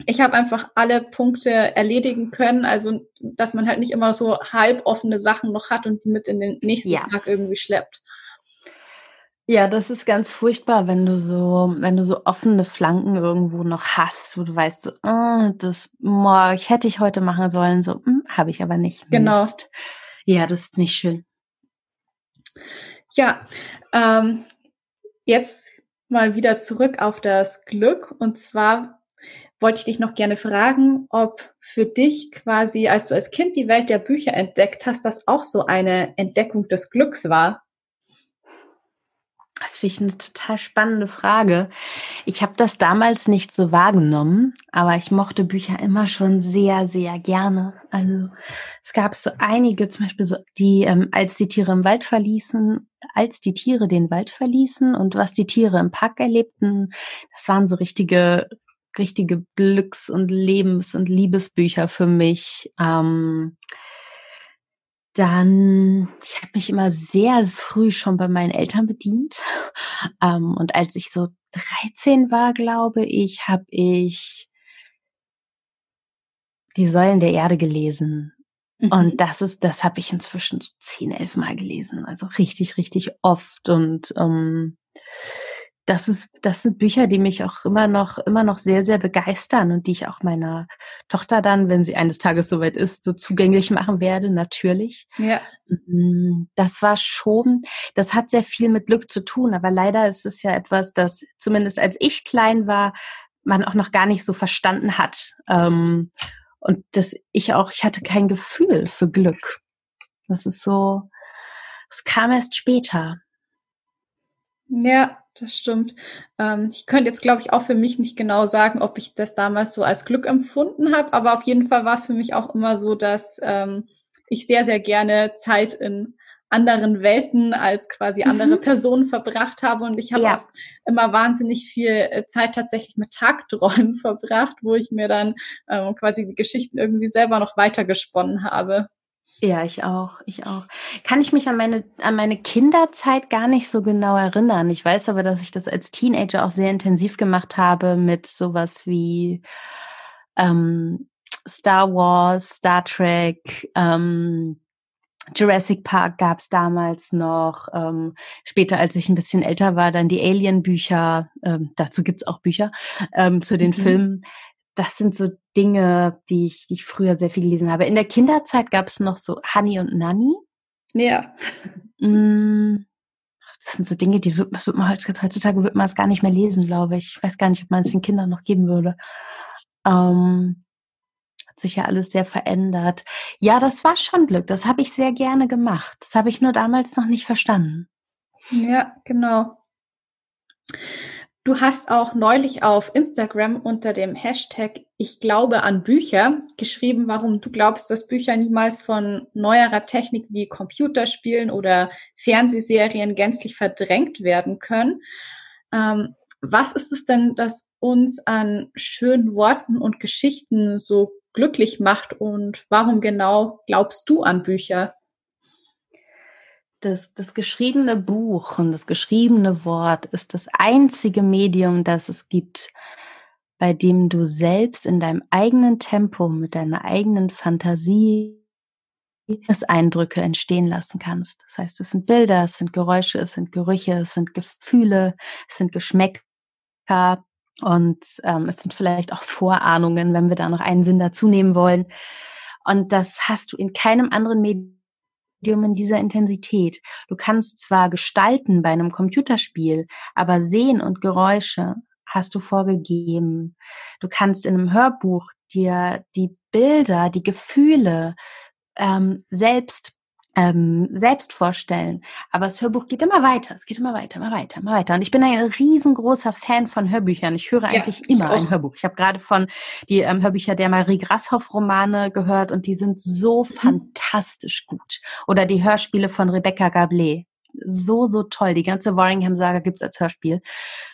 ich habe einfach alle Punkte erledigen können, also dass man halt nicht immer so halb offene Sachen noch hat und die mit in den nächsten ja. Tag irgendwie schleppt. Ja, das ist ganz furchtbar, wenn du so, wenn du so offene Flanken irgendwo noch hast, wo du weißt, oh, das oh, ich hätte ich heute machen sollen, so hm, habe ich aber nicht. Genau. Mist. Ja, das ist nicht schön. Ja, ähm, jetzt mal wieder zurück auf das Glück und zwar wollte ich dich noch gerne fragen, ob für dich quasi, als du als Kind die Welt der Bücher entdeckt hast, das auch so eine Entdeckung des Glücks war. Das finde ich eine total spannende Frage. Ich habe das damals nicht so wahrgenommen, aber ich mochte Bücher immer schon sehr, sehr gerne. Also es gab so einige, zum Beispiel so die, ähm, als die Tiere im Wald verließen, als die Tiere den Wald verließen und was die Tiere im Park erlebten, das waren so richtige richtige Glücks- und Lebens- und Liebesbücher für mich. Ähm, dann, ich habe mich immer sehr früh schon bei meinen Eltern bedient. Ähm, und als ich so 13 war, glaube ich, habe ich die Säulen der Erde gelesen. Mhm. Und das ist, das habe ich inzwischen so zehn, elf Mal gelesen. Also richtig, richtig oft. Und ähm, das ist, das sind Bücher, die mich auch immer noch, immer noch sehr, sehr begeistern und die ich auch meiner Tochter dann, wenn sie eines Tages soweit ist, so zugänglich machen werde, natürlich. Ja. Mm, das war schon, das hat sehr viel mit Glück zu tun, aber leider ist es ja etwas, das zumindest als ich klein war, man auch noch gar nicht so verstanden hat. Ähm, und dass ich auch, ich hatte kein Gefühl für Glück. Das ist so, es kam erst später. Ja, das stimmt. Ähm, ich könnte jetzt, glaube ich, auch für mich nicht genau sagen, ob ich das damals so als Glück empfunden habe, aber auf jeden Fall war es für mich auch immer so, dass ähm, ich sehr, sehr gerne Zeit in anderen Welten als quasi andere mhm. Personen verbracht habe. Und ich habe ja. auch immer wahnsinnig viel äh, Zeit tatsächlich mit Tagträumen verbracht, wo ich mir dann ähm, quasi die Geschichten irgendwie selber noch weitergesponnen habe. Ja, ich auch, ich auch. Kann ich mich an meine, an meine Kinderzeit gar nicht so genau erinnern. Ich weiß aber, dass ich das als Teenager auch sehr intensiv gemacht habe mit sowas wie ähm, Star Wars, Star Trek, ähm, Jurassic Park gab es damals noch. Ähm, später, als ich ein bisschen älter war, dann die Alien-Bücher. Ähm, dazu gibt's auch Bücher ähm, zu den mhm. Filmen das sind so Dinge, die ich, die ich früher sehr viel gelesen habe. In der Kinderzeit gab es noch so Honey und Nanny. Ja. Mm, das sind so Dinge, die wird, was wird man heutzutage wird man es gar nicht mehr lesen, glaube ich. Ich weiß gar nicht, ob man es den Kindern noch geben würde. Ähm, hat sich ja alles sehr verändert. Ja, das war schon Glück. Das habe ich sehr gerne gemacht. Das habe ich nur damals noch nicht verstanden. Ja, genau. Du hast auch neulich auf Instagram unter dem Hashtag Ich glaube an Bücher geschrieben, warum du glaubst, dass Bücher niemals von neuerer Technik wie Computerspielen oder Fernsehserien gänzlich verdrängt werden können. Ähm, was ist es denn, das uns an schönen Worten und Geschichten so glücklich macht und warum genau glaubst du an Bücher? Das, das geschriebene Buch und das geschriebene Wort ist das einzige Medium, das es gibt, bei dem du selbst in deinem eigenen Tempo, mit deiner eigenen Fantasie das Eindrücke entstehen lassen kannst. Das heißt, es sind Bilder, es sind Geräusche, es sind Gerüche, es sind Gefühle, es sind Geschmäcker und ähm, es sind vielleicht auch Vorahnungen, wenn wir da noch einen Sinn dazu nehmen wollen. Und das hast du in keinem anderen Medium Medium in dieser Intensität. Du kannst zwar gestalten bei einem Computerspiel, aber Sehen und Geräusche hast du vorgegeben. Du kannst in einem Hörbuch dir die Bilder, die Gefühle ähm, selbst ähm, selbst vorstellen. Aber das Hörbuch geht immer weiter. Es geht immer weiter, immer weiter, immer weiter. Und ich bin ein riesengroßer Fan von Hörbüchern. Ich höre eigentlich ja, immer ein Hörbuch. Ich habe gerade von die ähm, Hörbücher der Marie Grashoff-Romane gehört und die sind so mhm. fantastisch gut. Oder die Hörspiele von Rebecca Gablé so, so toll. Die ganze Warringham-Saga gibt's als Hörspiel.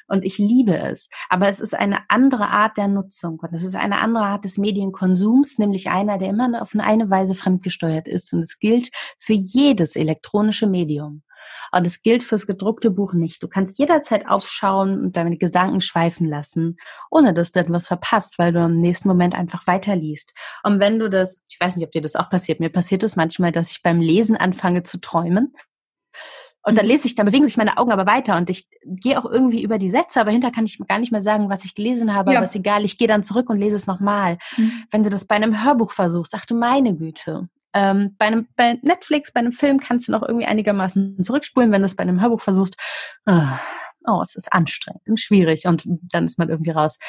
Und ich liebe es. Aber es ist eine andere Art der Nutzung. Und es ist eine andere Art des Medienkonsums, nämlich einer, der immer auf eine Weise fremdgesteuert ist. Und es gilt für jedes elektronische Medium. Und es gilt fürs gedruckte Buch nicht. Du kannst jederzeit aufschauen und deine Gedanken schweifen lassen, ohne dass du etwas verpasst, weil du im nächsten Moment einfach weiterliest. Und wenn du das, ich weiß nicht, ob dir das auch passiert, mir passiert es manchmal, dass ich beim Lesen anfange zu träumen und dann mhm. lese ich, dann bewegen sich meine Augen aber weiter und ich gehe auch irgendwie über die Sätze, aber hinter kann ich gar nicht mehr sagen, was ich gelesen habe, ja. aber ist egal, ich gehe dann zurück und lese es nochmal. Mhm. Wenn du das bei einem Hörbuch versuchst, ach du meine Güte. Ähm, bei, einem, bei Netflix, bei einem Film kannst du noch irgendwie einigermaßen zurückspulen, wenn du es bei einem Hörbuch versuchst. Ah, oh, es ist anstrengend und schwierig und dann ist man irgendwie raus.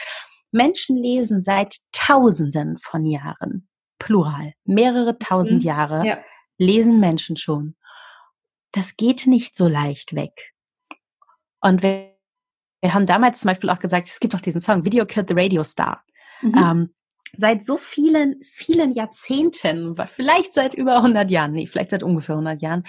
Menschen lesen seit Tausenden von Jahren, plural, mehrere tausend mhm. Jahre, ja. lesen Menschen schon das geht nicht so leicht weg. Und wir, wir haben damals zum Beispiel auch gesagt, es gibt doch diesen Song, Video Killed the Radio Star. Mhm. Ähm, seit so vielen, vielen Jahrzehnten, vielleicht seit über 100 Jahren, nee, vielleicht seit ungefähr 100 Jahren,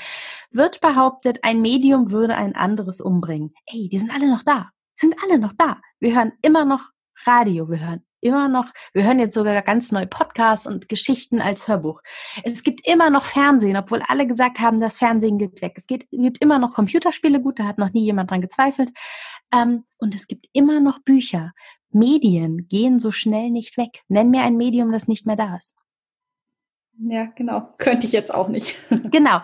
wird behauptet, ein Medium würde ein anderes umbringen. Ey, die sind alle noch da. Die sind alle noch da. Wir hören immer noch Radio, wir hören immer noch, wir hören jetzt sogar ganz neue Podcasts und Geschichten als Hörbuch. Es gibt immer noch Fernsehen, obwohl alle gesagt haben, das Fernsehen geht weg. Es gibt, gibt immer noch Computerspiele, gut, da hat noch nie jemand dran gezweifelt. Ähm, und es gibt immer noch Bücher. Medien gehen so schnell nicht weg. Nenn mir ein Medium, das nicht mehr da ist. Ja, genau. Könnte ich jetzt auch nicht. genau.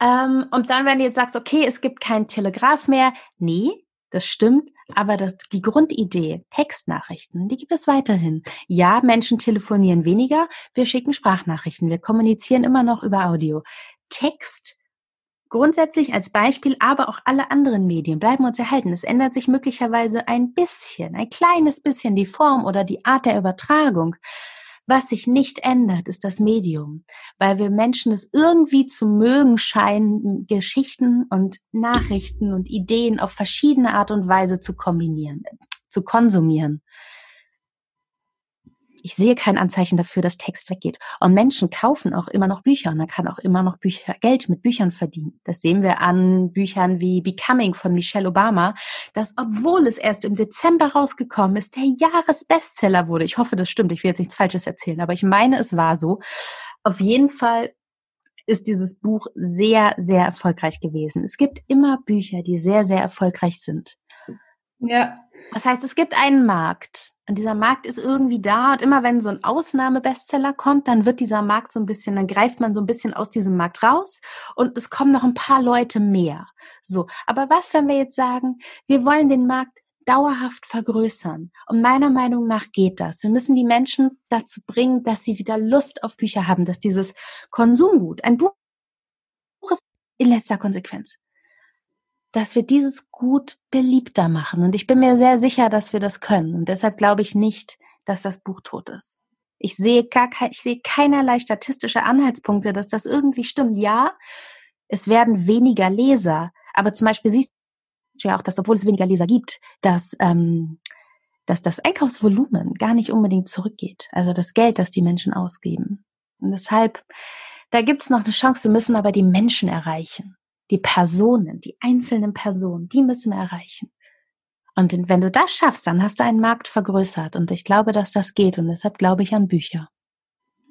Ähm, und dann, wenn du jetzt sagst, okay, es gibt kein Telegraph mehr. Nee, das stimmt. Aber das, die Grundidee, Textnachrichten, die gibt es weiterhin. Ja, Menschen telefonieren weniger, wir schicken Sprachnachrichten, wir kommunizieren immer noch über Audio. Text grundsätzlich als Beispiel, aber auch alle anderen Medien bleiben uns erhalten. Es ändert sich möglicherweise ein bisschen, ein kleines bisschen die Form oder die Art der Übertragung. Was sich nicht ändert, ist das Medium, weil wir Menschen es irgendwie zu mögen scheinen, Geschichten und Nachrichten und Ideen auf verschiedene Art und Weise zu kombinieren, zu konsumieren ich sehe kein Anzeichen dafür, dass Text weggeht. Und Menschen kaufen auch immer noch Bücher und man kann auch immer noch Bücher, Geld mit Büchern verdienen. Das sehen wir an Büchern wie Becoming von Michelle Obama, das, obwohl es erst im Dezember rausgekommen ist, der Jahresbestseller wurde. Ich hoffe, das stimmt. Ich will jetzt nichts Falsches erzählen, aber ich meine, es war so. Auf jeden Fall ist dieses Buch sehr, sehr erfolgreich gewesen. Es gibt immer Bücher, die sehr, sehr erfolgreich sind. Ja. Das heißt, es gibt einen Markt und dieser Markt ist irgendwie da und immer wenn so ein Ausnahmebestseller kommt, dann wird dieser Markt so ein bisschen, dann greift man so ein bisschen aus diesem Markt raus und es kommen noch ein paar Leute mehr. So. Aber was, wenn wir jetzt sagen, wir wollen den Markt dauerhaft vergrößern. Und meiner Meinung nach geht das. Wir müssen die Menschen dazu bringen, dass sie wieder Lust auf Bücher haben, dass dieses Konsumgut, ein Buch ist in letzter Konsequenz dass wir dieses Gut beliebter machen. Und ich bin mir sehr sicher, dass wir das können. Und deshalb glaube ich nicht, dass das Buch tot ist. Ich sehe gar ich sehe keinerlei statistische Anhaltspunkte, dass das irgendwie stimmt. Ja, es werden weniger Leser. Aber zum Beispiel siehst du ja auch, dass obwohl es weniger Leser gibt, dass, ähm, dass das Einkaufsvolumen gar nicht unbedingt zurückgeht. Also das Geld, das die Menschen ausgeben. Und deshalb, da gibt's noch eine Chance. Wir müssen aber die Menschen erreichen die Personen, die einzelnen Personen, die müssen wir erreichen. Und wenn du das schaffst, dann hast du einen Markt vergrößert. Und ich glaube, dass das geht. Und deshalb glaube ich an Bücher.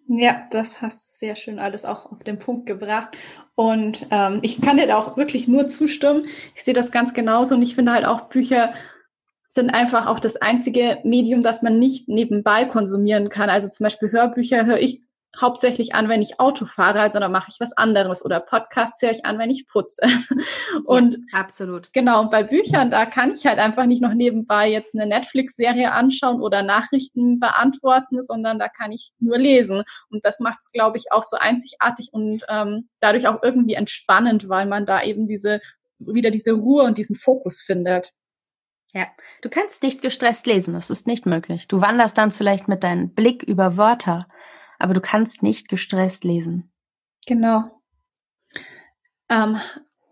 Ja, das hast du sehr schön alles auch auf den Punkt gebracht. Und ähm, ich kann dir da auch wirklich nur zustimmen. Ich sehe das ganz genauso. Und ich finde halt auch Bücher sind einfach auch das einzige Medium, das man nicht nebenbei konsumieren kann. Also zum Beispiel Hörbücher höre ich hauptsächlich an, wenn ich Auto fahre, also dann mache ich was anderes oder Podcasts höre ich an, wenn ich putze. Und ja, absolut. Genau, und bei Büchern, da kann ich halt einfach nicht noch nebenbei jetzt eine Netflix-Serie anschauen oder Nachrichten beantworten, sondern da kann ich nur lesen. Und das macht es, glaube ich, auch so einzigartig und ähm, dadurch auch irgendwie entspannend, weil man da eben diese wieder diese Ruhe und diesen Fokus findet. Ja, du kannst nicht gestresst lesen, das ist nicht möglich. Du wanderst dann vielleicht mit deinem Blick über Wörter aber du kannst nicht gestresst lesen. Genau. Ähm,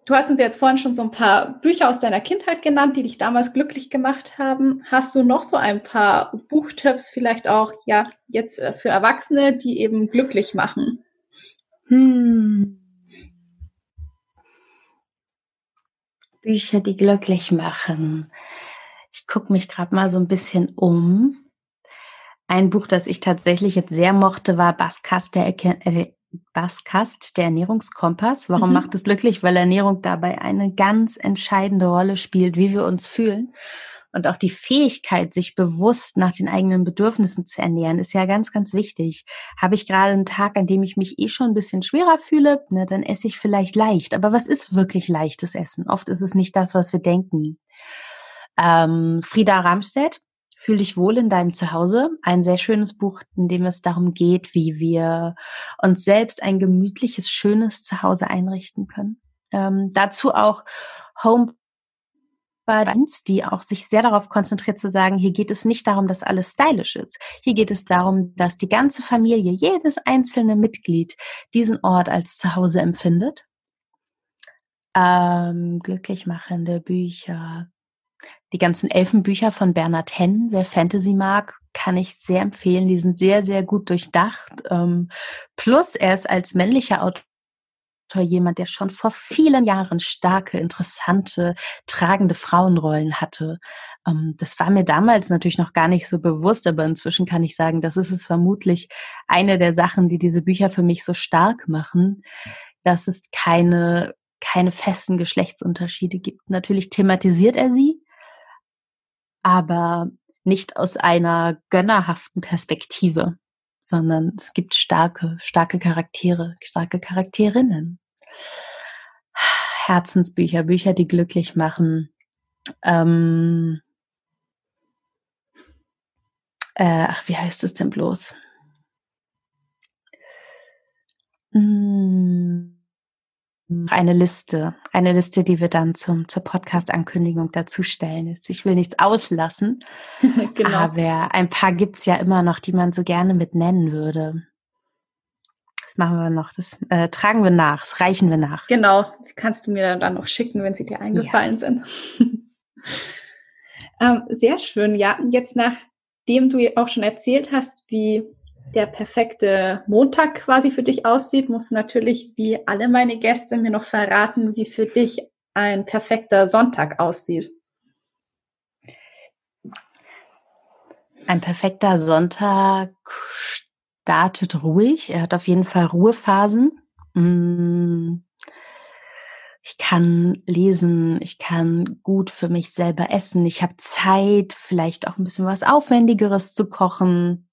du hast uns jetzt vorhin schon so ein paar Bücher aus deiner Kindheit genannt, die dich damals glücklich gemacht haben. Hast du noch so ein paar Buchtipps, vielleicht auch ja jetzt äh, für Erwachsene, die eben glücklich machen? Hm. Bücher, die glücklich machen. Ich gucke mich gerade mal so ein bisschen um. Ein Buch, das ich tatsächlich jetzt sehr mochte, war Baskast, der, äh, Baskast, der Ernährungskompass. Warum mhm. macht es glücklich? Weil Ernährung dabei eine ganz entscheidende Rolle spielt, wie wir uns fühlen. Und auch die Fähigkeit, sich bewusst nach den eigenen Bedürfnissen zu ernähren, ist ja ganz, ganz wichtig. Habe ich gerade einen Tag, an dem ich mich eh schon ein bisschen schwerer fühle, ne, dann esse ich vielleicht leicht. Aber was ist wirklich leichtes Essen? Oft ist es nicht das, was wir denken. Ähm, Frieda Ramstedt, Fühl dich wohl in deinem Zuhause. Ein sehr schönes Buch, in dem es darum geht, wie wir uns selbst ein gemütliches, schönes Zuhause einrichten können. Ähm, dazu auch Home die auch sich sehr darauf konzentriert zu sagen, hier geht es nicht darum, dass alles stylisch ist. Hier geht es darum, dass die ganze Familie, jedes einzelne Mitglied diesen Ort als Zuhause empfindet. Ähm, glücklich machende Bücher. Die ganzen Elfenbücher von Bernhard Henn, wer Fantasy mag, kann ich sehr empfehlen. Die sind sehr, sehr gut durchdacht. Ähm, plus, er ist als männlicher Autor jemand, der schon vor vielen Jahren starke, interessante, tragende Frauenrollen hatte. Ähm, das war mir damals natürlich noch gar nicht so bewusst, aber inzwischen kann ich sagen, das ist es vermutlich eine der Sachen, die diese Bücher für mich so stark machen, dass es keine, keine festen Geschlechtsunterschiede gibt. Natürlich thematisiert er sie, aber nicht aus einer gönnerhaften Perspektive, sondern es gibt starke, starke Charaktere, starke Charakterinnen. Herzensbücher, Bücher, die glücklich machen. Ähm, äh, ach, wie heißt es denn bloß? Hm, eine Liste, eine Liste, die wir dann zum, zur Podcast-Ankündigung dazu stellen. Ich will nichts auslassen, genau. aber ein paar gibt's ja immer noch, die man so gerne mit nennen würde. Das machen wir noch, das äh, tragen wir nach, das reichen wir nach. Genau, das kannst du mir dann noch schicken, wenn sie dir eingefallen ja. sind. ähm, sehr schön, ja. Jetzt nachdem du auch schon erzählt hast, wie der perfekte Montag quasi für dich aussieht, musst du natürlich wie alle meine Gäste mir noch verraten, wie für dich ein perfekter Sonntag aussieht. Ein perfekter Sonntag startet ruhig. Er hat auf jeden Fall Ruhephasen. Mm. Ich kann lesen, ich kann gut für mich selber essen, ich habe Zeit, vielleicht auch ein bisschen was Aufwendigeres zu kochen.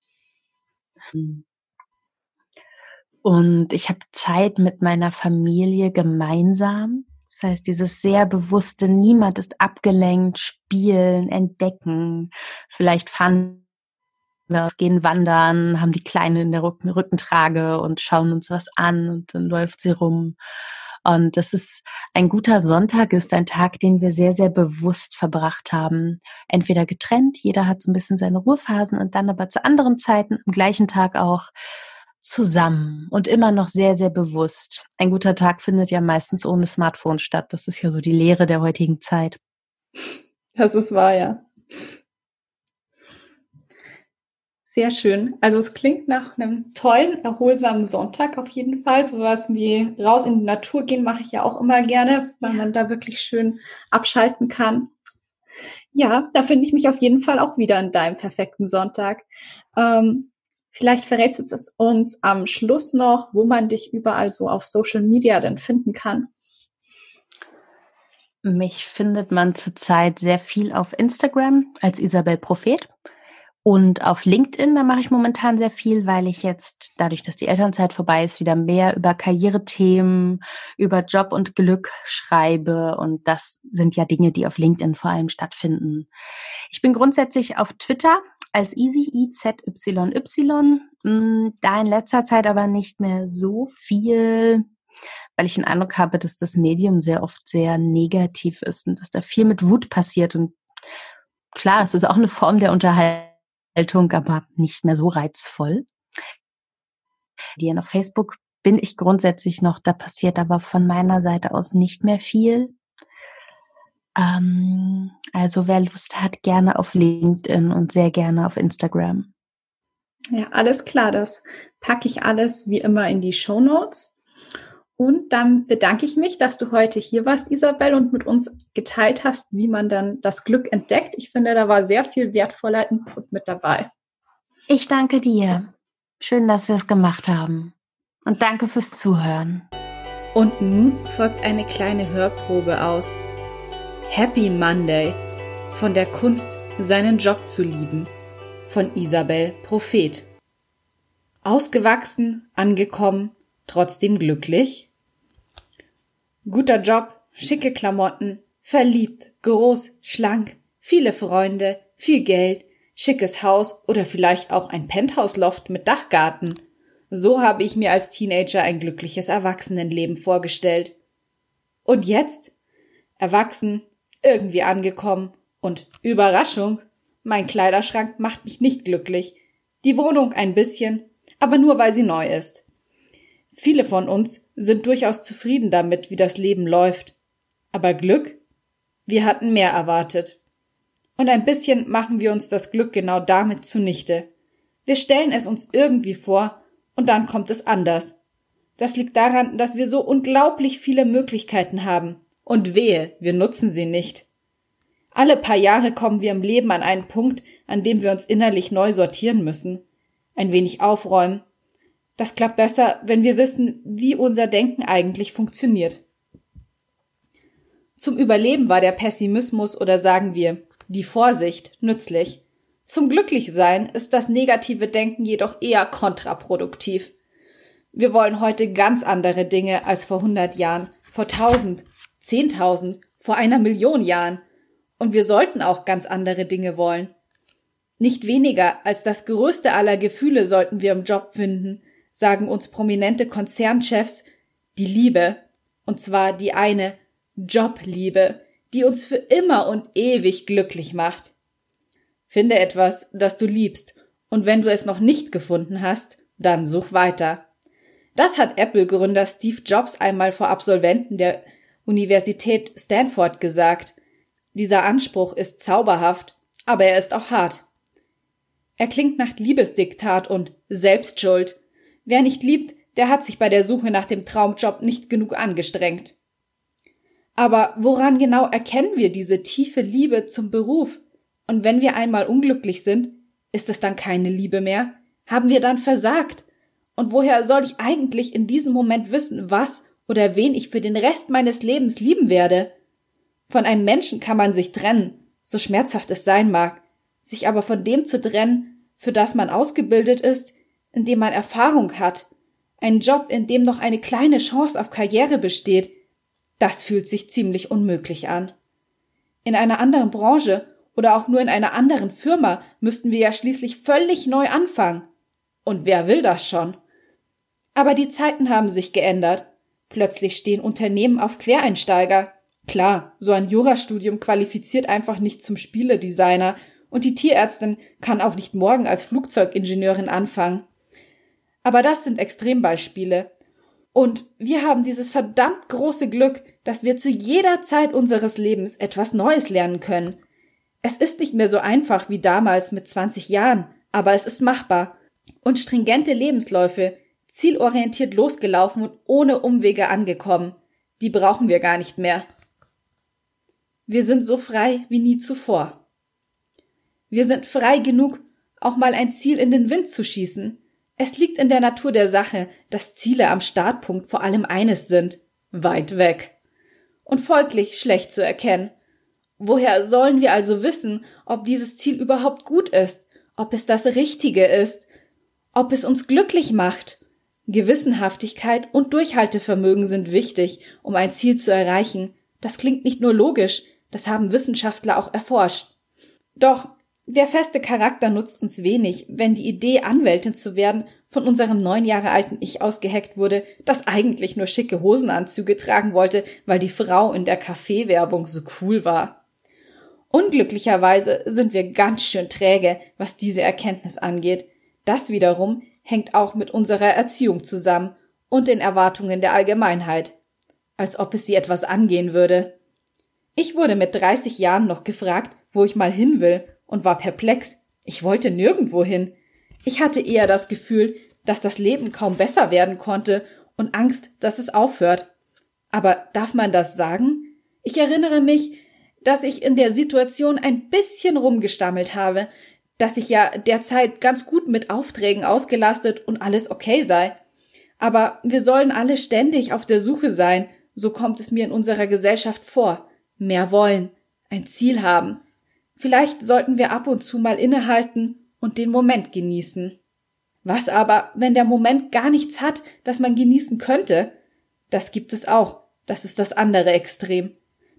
Und ich habe Zeit mit meiner Familie gemeinsam. Das heißt, dieses sehr bewusste, niemand ist abgelenkt, spielen, entdecken. Vielleicht fahren wir gehen wandern, haben die Kleine in der Rücken Rückentrage und schauen uns was an und dann läuft sie rum. Und das ist ein guter Sonntag, ist ein Tag, den wir sehr, sehr bewusst verbracht haben. Entweder getrennt, jeder hat so ein bisschen seine Ruhephasen und dann aber zu anderen Zeiten am gleichen Tag auch zusammen und immer noch sehr, sehr bewusst. Ein guter Tag findet ja meistens ohne Smartphone statt. Das ist ja so die Lehre der heutigen Zeit. Das ist wahr, ja. Sehr schön. Also es klingt nach einem tollen, erholsamen Sonntag auf jeden Fall. So was wie raus in die Natur gehen mache ich ja auch immer gerne, weil man da wirklich schön abschalten kann. Ja, da finde ich mich auf jeden Fall auch wieder in deinem perfekten Sonntag. Ähm, vielleicht verrätst du uns am Schluss noch, wo man dich überall so auf Social Media denn finden kann. Mich findet man zurzeit sehr viel auf Instagram als Isabel Prophet. Und auf LinkedIn, da mache ich momentan sehr viel, weil ich jetzt, dadurch, dass die Elternzeit vorbei ist, wieder mehr über Karrierethemen, über Job und Glück schreibe. Und das sind ja Dinge, die auf LinkedIn vor allem stattfinden. Ich bin grundsätzlich auf Twitter als Easy, I-Z-Y-Y. Hm, da in letzter Zeit aber nicht mehr so viel, weil ich den Eindruck habe, dass das Medium sehr oft sehr negativ ist und dass da viel mit Wut passiert. Und klar, es ist auch eine Form der Unterhaltung Haltung, aber nicht mehr so reizvoll. Die auf Facebook bin ich grundsätzlich noch, da passiert aber von meiner Seite aus nicht mehr viel. Ähm, also wer Lust hat, gerne auf LinkedIn und sehr gerne auf Instagram. Ja, alles klar. Das packe ich alles wie immer in die Show Notes. Und dann bedanke ich mich, dass du heute hier warst, Isabel, und mit uns geteilt hast, wie man dann das Glück entdeckt. Ich finde, da war sehr viel wertvoller Input mit dabei. Ich danke dir. Schön, dass wir es gemacht haben. Und danke fürs Zuhören. Und nun folgt eine kleine Hörprobe aus Happy Monday von der Kunst, seinen Job zu lieben von Isabel Prophet. Ausgewachsen, angekommen, trotzdem glücklich? Guter Job, schicke Klamotten, verliebt, groß, schlank, viele Freunde, viel Geld, schickes Haus oder vielleicht auch ein Penthouse-Loft mit Dachgarten. So habe ich mir als Teenager ein glückliches Erwachsenenleben vorgestellt. Und jetzt? Erwachsen, irgendwie angekommen und Überraschung, mein Kleiderschrank macht mich nicht glücklich. Die Wohnung ein bisschen, aber nur weil sie neu ist. Viele von uns sind durchaus zufrieden damit, wie das Leben läuft. Aber Glück? Wir hatten mehr erwartet. Und ein bisschen machen wir uns das Glück genau damit zunichte. Wir stellen es uns irgendwie vor, und dann kommt es anders. Das liegt daran, dass wir so unglaublich viele Möglichkeiten haben. Und wehe, wir nutzen sie nicht. Alle paar Jahre kommen wir im Leben an einen Punkt, an dem wir uns innerlich neu sortieren müssen, ein wenig aufräumen. Das klappt besser, wenn wir wissen, wie unser Denken eigentlich funktioniert. Zum Überleben war der Pessimismus oder sagen wir die Vorsicht nützlich. Zum Glücklichsein ist das negative Denken jedoch eher kontraproduktiv. Wir wollen heute ganz andere Dinge als vor hundert Jahren, vor tausend, zehntausend, vor einer Million Jahren. Und wir sollten auch ganz andere Dinge wollen. Nicht weniger als das größte aller Gefühle sollten wir im Job finden, sagen uns prominente Konzernchefs, die Liebe, und zwar die eine Jobliebe, die uns für immer und ewig glücklich macht. Finde etwas, das du liebst, und wenn du es noch nicht gefunden hast, dann such weiter. Das hat Apple-Gründer Steve Jobs einmal vor Absolventen der Universität Stanford gesagt, dieser Anspruch ist zauberhaft, aber er ist auch hart. Er klingt nach Liebesdiktat und Selbstschuld. Wer nicht liebt, der hat sich bei der Suche nach dem Traumjob nicht genug angestrengt. Aber woran genau erkennen wir diese tiefe Liebe zum Beruf? Und wenn wir einmal unglücklich sind, ist es dann keine Liebe mehr? Haben wir dann versagt? Und woher soll ich eigentlich in diesem Moment wissen, was oder wen ich für den Rest meines Lebens lieben werde? Von einem Menschen kann man sich trennen, so schmerzhaft es sein mag, sich aber von dem zu trennen, für das man ausgebildet ist, in dem man Erfahrung hat, einen Job, in dem noch eine kleine Chance auf Karriere besteht, das fühlt sich ziemlich unmöglich an. In einer anderen Branche oder auch nur in einer anderen Firma müssten wir ja schließlich völlig neu anfangen. Und wer will das schon? Aber die Zeiten haben sich geändert. Plötzlich stehen Unternehmen auf Quereinsteiger. Klar, so ein Jurastudium qualifiziert einfach nicht zum Spieledesigner und die Tierärztin kann auch nicht morgen als Flugzeugingenieurin anfangen. Aber das sind Extrembeispiele. Und wir haben dieses verdammt große Glück, dass wir zu jeder Zeit unseres Lebens etwas Neues lernen können. Es ist nicht mehr so einfach wie damals mit 20 Jahren, aber es ist machbar. Und stringente Lebensläufe, zielorientiert losgelaufen und ohne Umwege angekommen, die brauchen wir gar nicht mehr. Wir sind so frei wie nie zuvor. Wir sind frei genug, auch mal ein Ziel in den Wind zu schießen. Es liegt in der Natur der Sache, dass Ziele am Startpunkt vor allem eines sind weit weg. Und folglich schlecht zu erkennen. Woher sollen wir also wissen, ob dieses Ziel überhaupt gut ist, ob es das Richtige ist, ob es uns glücklich macht? Gewissenhaftigkeit und Durchhaltevermögen sind wichtig, um ein Ziel zu erreichen. Das klingt nicht nur logisch, das haben Wissenschaftler auch erforscht. Doch der feste Charakter nutzt uns wenig, wenn die Idee, Anwältin zu werden, von unserem neun Jahre alten Ich ausgeheckt wurde, das eigentlich nur schicke Hosenanzüge tragen wollte, weil die Frau in der Kaffeewerbung so cool war. Unglücklicherweise sind wir ganz schön träge, was diese Erkenntnis angeht. Das wiederum hängt auch mit unserer Erziehung zusammen und den Erwartungen der Allgemeinheit. Als ob es sie etwas angehen würde. Ich wurde mit 30 Jahren noch gefragt, wo ich mal hin will, und war perplex. Ich wollte nirgendwo hin. Ich hatte eher das Gefühl, dass das Leben kaum besser werden konnte und Angst, dass es aufhört. Aber darf man das sagen? Ich erinnere mich, dass ich in der Situation ein bisschen rumgestammelt habe, dass ich ja derzeit ganz gut mit Aufträgen ausgelastet und alles okay sei. Aber wir sollen alle ständig auf der Suche sein, so kommt es mir in unserer Gesellschaft vor. Mehr wollen, ein Ziel haben. Vielleicht sollten wir ab und zu mal innehalten und den Moment genießen. Was aber, wenn der Moment gar nichts hat, das man genießen könnte? Das gibt es auch. Das ist das andere Extrem.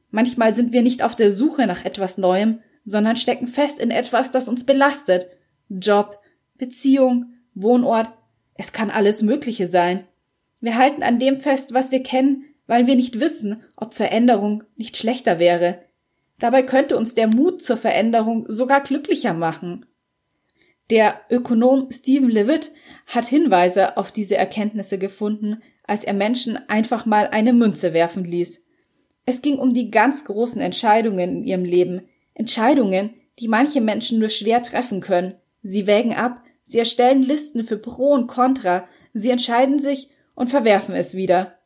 Manchmal sind wir nicht auf der Suche nach etwas Neuem, sondern stecken fest in etwas, das uns belastet. Job, Beziehung, Wohnort, es kann alles Mögliche sein. Wir halten an dem fest, was wir kennen, weil wir nicht wissen, ob Veränderung nicht schlechter wäre. Dabei könnte uns der Mut zur Veränderung sogar glücklicher machen. Der Ökonom Stephen Levitt hat Hinweise auf diese Erkenntnisse gefunden, als er Menschen einfach mal eine Münze werfen ließ. Es ging um die ganz großen Entscheidungen in ihrem Leben, Entscheidungen, die manche Menschen nur schwer treffen können. Sie wägen ab, sie erstellen Listen für Pro und Contra, sie entscheiden sich und verwerfen es wieder.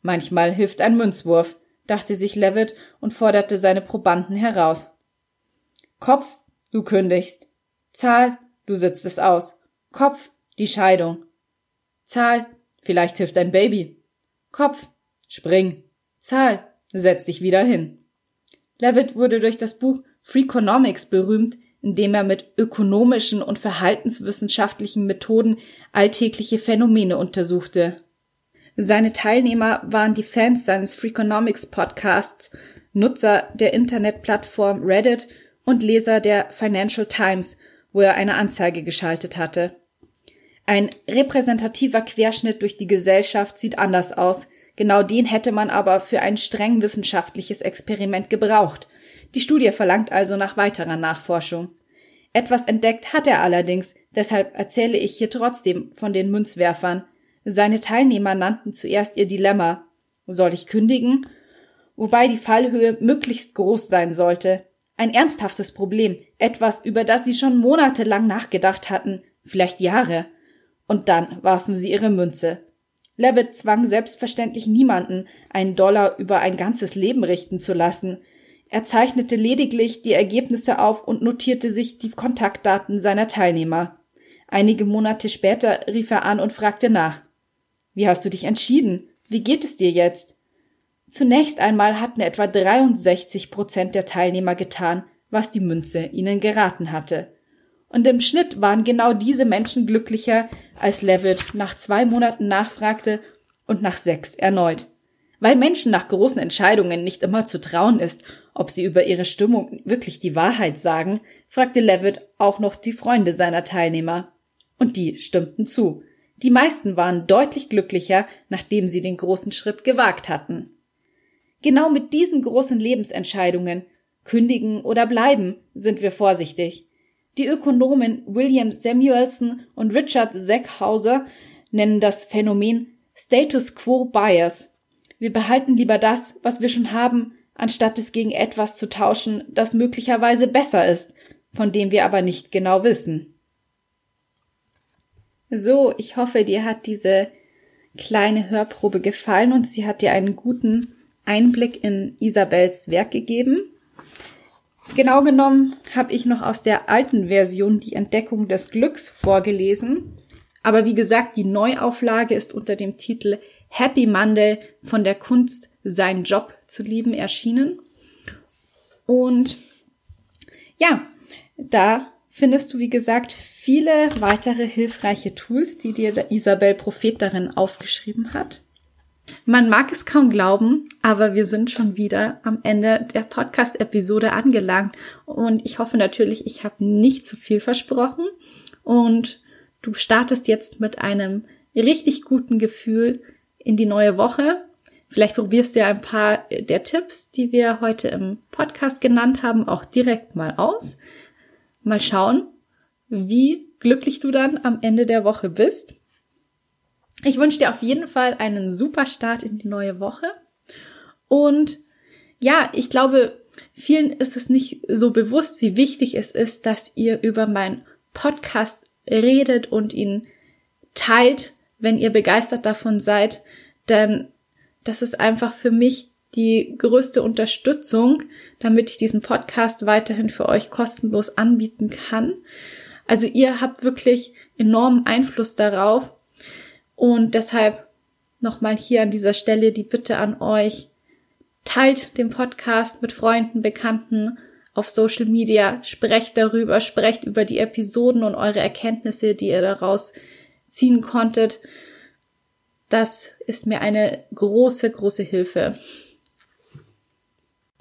Manchmal hilft ein Münzwurf, dachte sich Levitt und forderte seine Probanden heraus. Kopf, du kündigst. Zahl, du sitzt es aus. Kopf, die Scheidung. Zahl, vielleicht hilft ein Baby. Kopf, spring. Zahl, setz dich wieder hin. Levitt wurde durch das Buch Freakonomics berühmt, in dem er mit ökonomischen und verhaltenswissenschaftlichen Methoden alltägliche Phänomene untersuchte. Seine Teilnehmer waren die Fans seines Freakonomics Podcasts, Nutzer der Internetplattform Reddit und Leser der Financial Times wo er eine Anzeige geschaltet hatte. Ein repräsentativer Querschnitt durch die Gesellschaft sieht anders aus. Genau den hätte man aber für ein streng wissenschaftliches Experiment gebraucht. Die Studie verlangt also nach weiterer Nachforschung. Etwas entdeckt hat er allerdings, deshalb erzähle ich hier trotzdem von den Münzwerfern. Seine Teilnehmer nannten zuerst ihr Dilemma. Soll ich kündigen? Wobei die Fallhöhe möglichst groß sein sollte. Ein ernsthaftes Problem, etwas, über das sie schon monatelang nachgedacht hatten, vielleicht Jahre. Und dann warfen sie ihre Münze. Levitt zwang selbstverständlich niemanden, einen Dollar über ein ganzes Leben richten zu lassen. Er zeichnete lediglich die Ergebnisse auf und notierte sich die Kontaktdaten seiner Teilnehmer. Einige Monate später rief er an und fragte nach. Wie hast du dich entschieden? Wie geht es dir jetzt? Zunächst einmal hatten etwa 63 Prozent der Teilnehmer getan, was die Münze ihnen geraten hatte. Und im Schnitt waren genau diese Menschen glücklicher, als Levitt nach zwei Monaten nachfragte und nach sechs erneut. Weil Menschen nach großen Entscheidungen nicht immer zu trauen ist, ob sie über ihre Stimmung wirklich die Wahrheit sagen, fragte Levitt auch noch die Freunde seiner Teilnehmer. Und die stimmten zu. Die meisten waren deutlich glücklicher, nachdem sie den großen Schritt gewagt hatten. Genau mit diesen großen Lebensentscheidungen, kündigen oder bleiben, sind wir vorsichtig. Die Ökonomen William Samuelson und Richard Sackhauser nennen das Phänomen Status Quo Bias. Wir behalten lieber das, was wir schon haben, anstatt es gegen etwas zu tauschen, das möglicherweise besser ist, von dem wir aber nicht genau wissen. So, ich hoffe, dir hat diese kleine Hörprobe gefallen und sie hat dir einen guten Einblick in Isabels Werk gegeben. Genau genommen habe ich noch aus der alten Version die Entdeckung des Glücks vorgelesen. Aber wie gesagt, die Neuauflage ist unter dem Titel Happy Monday von der Kunst, seinen Job zu lieben erschienen. Und ja, da findest du, wie gesagt, viele weitere hilfreiche Tools, die dir Isabel Prophet darin aufgeschrieben hat. Man mag es kaum glauben, aber wir sind schon wieder am Ende der Podcast-Episode angelangt und ich hoffe natürlich, ich habe nicht zu viel versprochen und du startest jetzt mit einem richtig guten Gefühl in die neue Woche. Vielleicht probierst du ja ein paar der Tipps, die wir heute im Podcast genannt haben, auch direkt mal aus. Mal schauen, wie glücklich du dann am Ende der Woche bist. Ich wünsche dir auf jeden Fall einen super Start in die neue Woche. Und ja, ich glaube, vielen ist es nicht so bewusst, wie wichtig es ist, dass ihr über meinen Podcast redet und ihn teilt, wenn ihr begeistert davon seid. Denn das ist einfach für mich die größte Unterstützung, damit ich diesen Podcast weiterhin für euch kostenlos anbieten kann. Also ihr habt wirklich enormen Einfluss darauf und deshalb nochmal hier an dieser Stelle die Bitte an euch, teilt den Podcast mit Freunden, Bekannten auf Social Media, sprecht darüber, sprecht über die Episoden und eure Erkenntnisse, die ihr daraus ziehen konntet. Das ist mir eine große, große Hilfe.